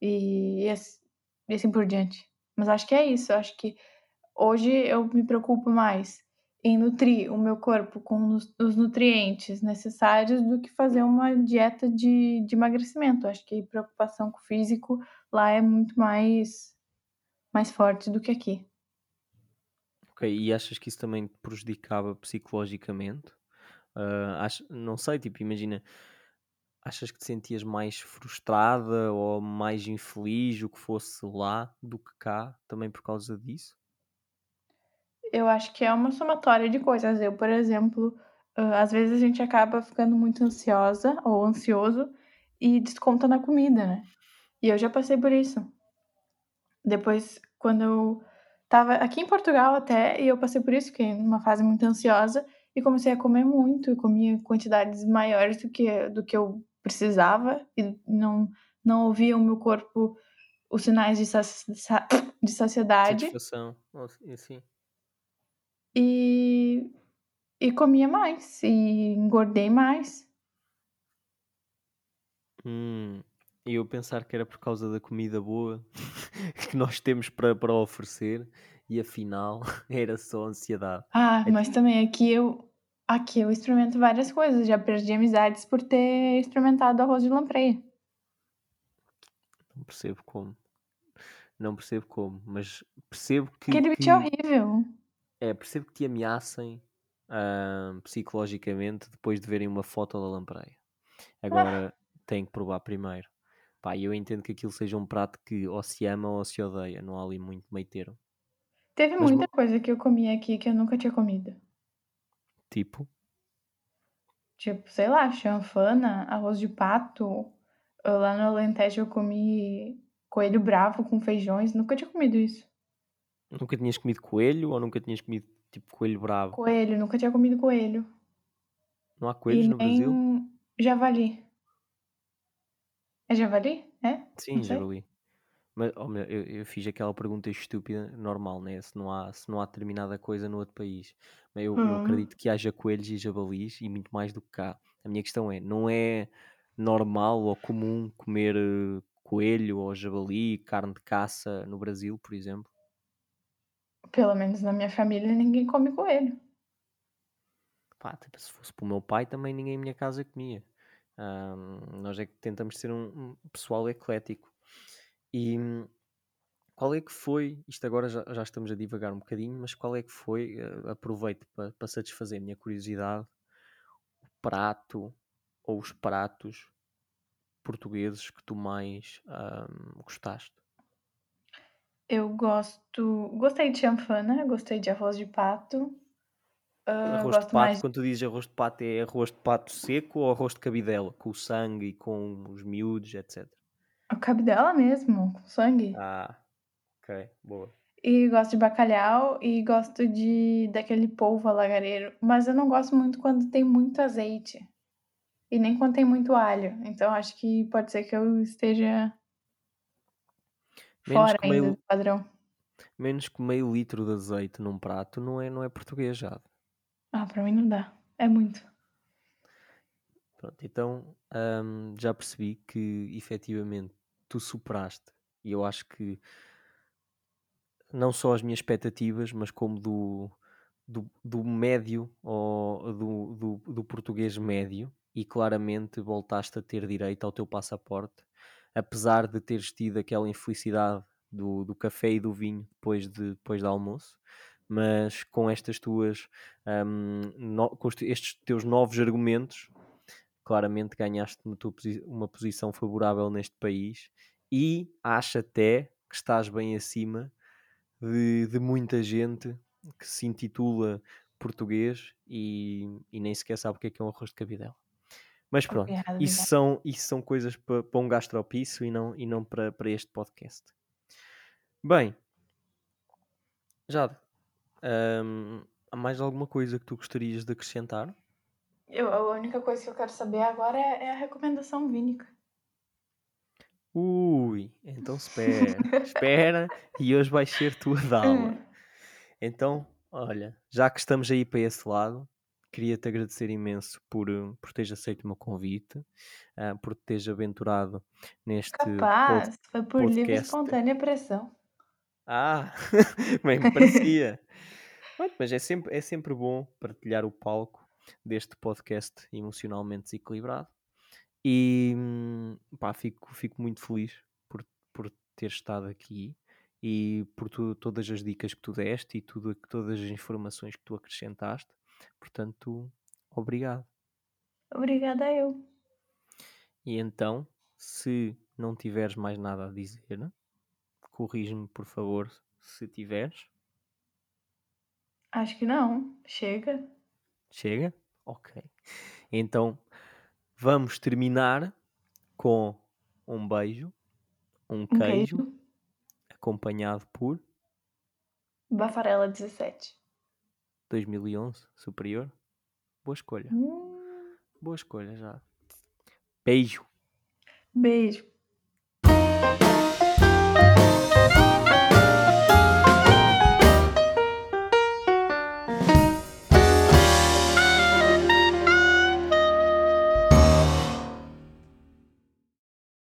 e, e assim por diante. Mas acho que é isso, acho que hoje eu me preocupo mais em nutrir o meu corpo com os, nutrientes necessários do que fazer uma dieta de, de emagrecimento. Acho que a preocupação com o físico lá é muito mais, mais forte do que aqui. Ok, e achas que isso também te prejudicava psicologicamente? Uh, acho, não sei, tipo, imagina, achas que te sentias mais frustrada ou mais infeliz, o que fosse lá, do que cá, também por causa disso? Eu acho que é uma somatória de coisas. Eu, por exemplo, às vezes a gente acaba ficando muito ansiosa ou ansioso e desconta na comida, né? E eu já passei por isso. Depois, quando eu tava aqui em Portugal até, e eu passei por isso, que é uma fase muito ansiosa, e comecei a comer muito, e comia quantidades maiores do que, do que eu precisava, e não, não ouvia o meu corpo os sinais de, saci, de saciedade. Satisfação, sim. E, e comia mais, e engordei mais. Hum, e eu pensar que era por causa da comida boa <laughs> que nós temos para, para oferecer e afinal <laughs> era só ansiedade. Ah, é mas tipo... também aqui eu aqui eu experimento várias coisas, já perdi amizades por ter experimentado arroz de lampreia. Não percebo como. Não percebo como, mas percebo que. Aquele bicho é horrível. É, percebo que te ameacem uh, psicologicamente depois de verem uma foto da lampreia. Agora <laughs> ah. tem que provar primeiro. Pá, eu entendo que aquilo seja um prato que ou se ama ou se odeia, não há ali muito meio termo. Teve Mas muita coisa que eu comi aqui que eu nunca tinha comido. Tipo? Tipo, sei lá, chanfana, arroz de pato. Lá no Alentejo eu comi coelho bravo com feijões, nunca tinha comido isso. Nunca tinhas comido coelho ou nunca tinhas comido tipo coelho bravo? Coelho, nunca tinha comido coelho. Não há coelhos e no Brasil? Javali. É javali? É? Sim, javali. Mas oh, meu, eu, eu, fiz aquela pergunta estúpida, normal, né? Se não há, se não há determinada coisa no outro país. Mas eu, hum. eu acredito que haja coelhos e javalis e muito mais do que cá. A minha questão é: não é normal ou comum comer uh, coelho ou javali, carne de caça no Brasil, por exemplo? Pelo menos na minha família ninguém come coelho. Pá, tipo, se fosse para o meu pai também ninguém em minha casa comia. Um, nós é que tentamos ser um, pessoal eclético. E qual é que foi, isto agora já, já estamos a divagar um bocadinho, mas qual é que foi, uh, aproveito para, para satisfazer a minha curiosidade, o prato ou os pratos portugueses que tu mais um, gostaste? Eu gosto. Gostei de chanfana, gostei de arroz de pato. Uh, arroz de pato, mais... quando tu dizes arroz de pato, é arroz de pato seco ou arroz de cabidela, com o sangue e com os miúdos, etc. A cabidela mesmo, com sangue. Ah, ok, boa. E gosto de bacalhau e gosto de daquele polvo alagareiro, mas eu não gosto muito quando tem muito azeite. E nem quando tem muito alho. Então acho que pode ser que eu esteja Menos fora ainda meio, do padrão. Menos que meio litro de azeite num prato não é, não é português já. Ah, para mim não dá. É muito. Pronto, então hum, já percebi que efetivamente tu superaste e eu acho que não só as minhas expectativas, mas como do, do, do médio ou do, do, do português médio e claramente voltaste a ter direito ao teu passaporte, apesar de teres tido aquela infelicidade do, do café e do vinho depois, de, depois do almoço mas com estas tuas um, no, com estes teus novos argumentos claramente ganhaste uma, posi uma posição favorável neste país e acho até que estás bem acima de, de muita gente que se intitula português e, e, nem sequer sabe o que é, que é um arroz de cabidela. Mas pronto, obrigada, isso, são, isso são coisas para, para um gastropício e não, e não para, para este podcast. Bem, Jade, um, há mais alguma coisa que tu gostarias de acrescentar? Eu, a única coisa que eu quero saber agora é, é a recomendação vínica. Ui, então espera, <laughs> espera, e hoje vai ser tua aula. É. Então, olha, já que estamos aí para esse lado, queria-te agradecer imenso por, por teres aceito o meu convite, uh, por teres aventurado neste Capaz, pod foi por livre espontânea pressão. Ah, <laughs> bem me parecia. <laughs> Mas é sempre, é sempre bom partilhar o palco deste podcast emocionalmente desequilibrado. E hum, pá, fico, fico muito feliz por, por ter estado aqui e por tu, todas as dicas que tu deste e tudo, todas as informações que tu acrescentaste. Portanto, obrigado. Obrigada eu. E então, se não tiveres mais nada a dizer, corrige-me por favor se tiveres. Acho que não. Chega. Chega? Ok. Então vamos terminar com um beijo, um, Um queijo, queijo. acompanhado por Bafarela 17. 2011 superior. Boa escolha. Hum, Boa escolha já. Beijo. beijo.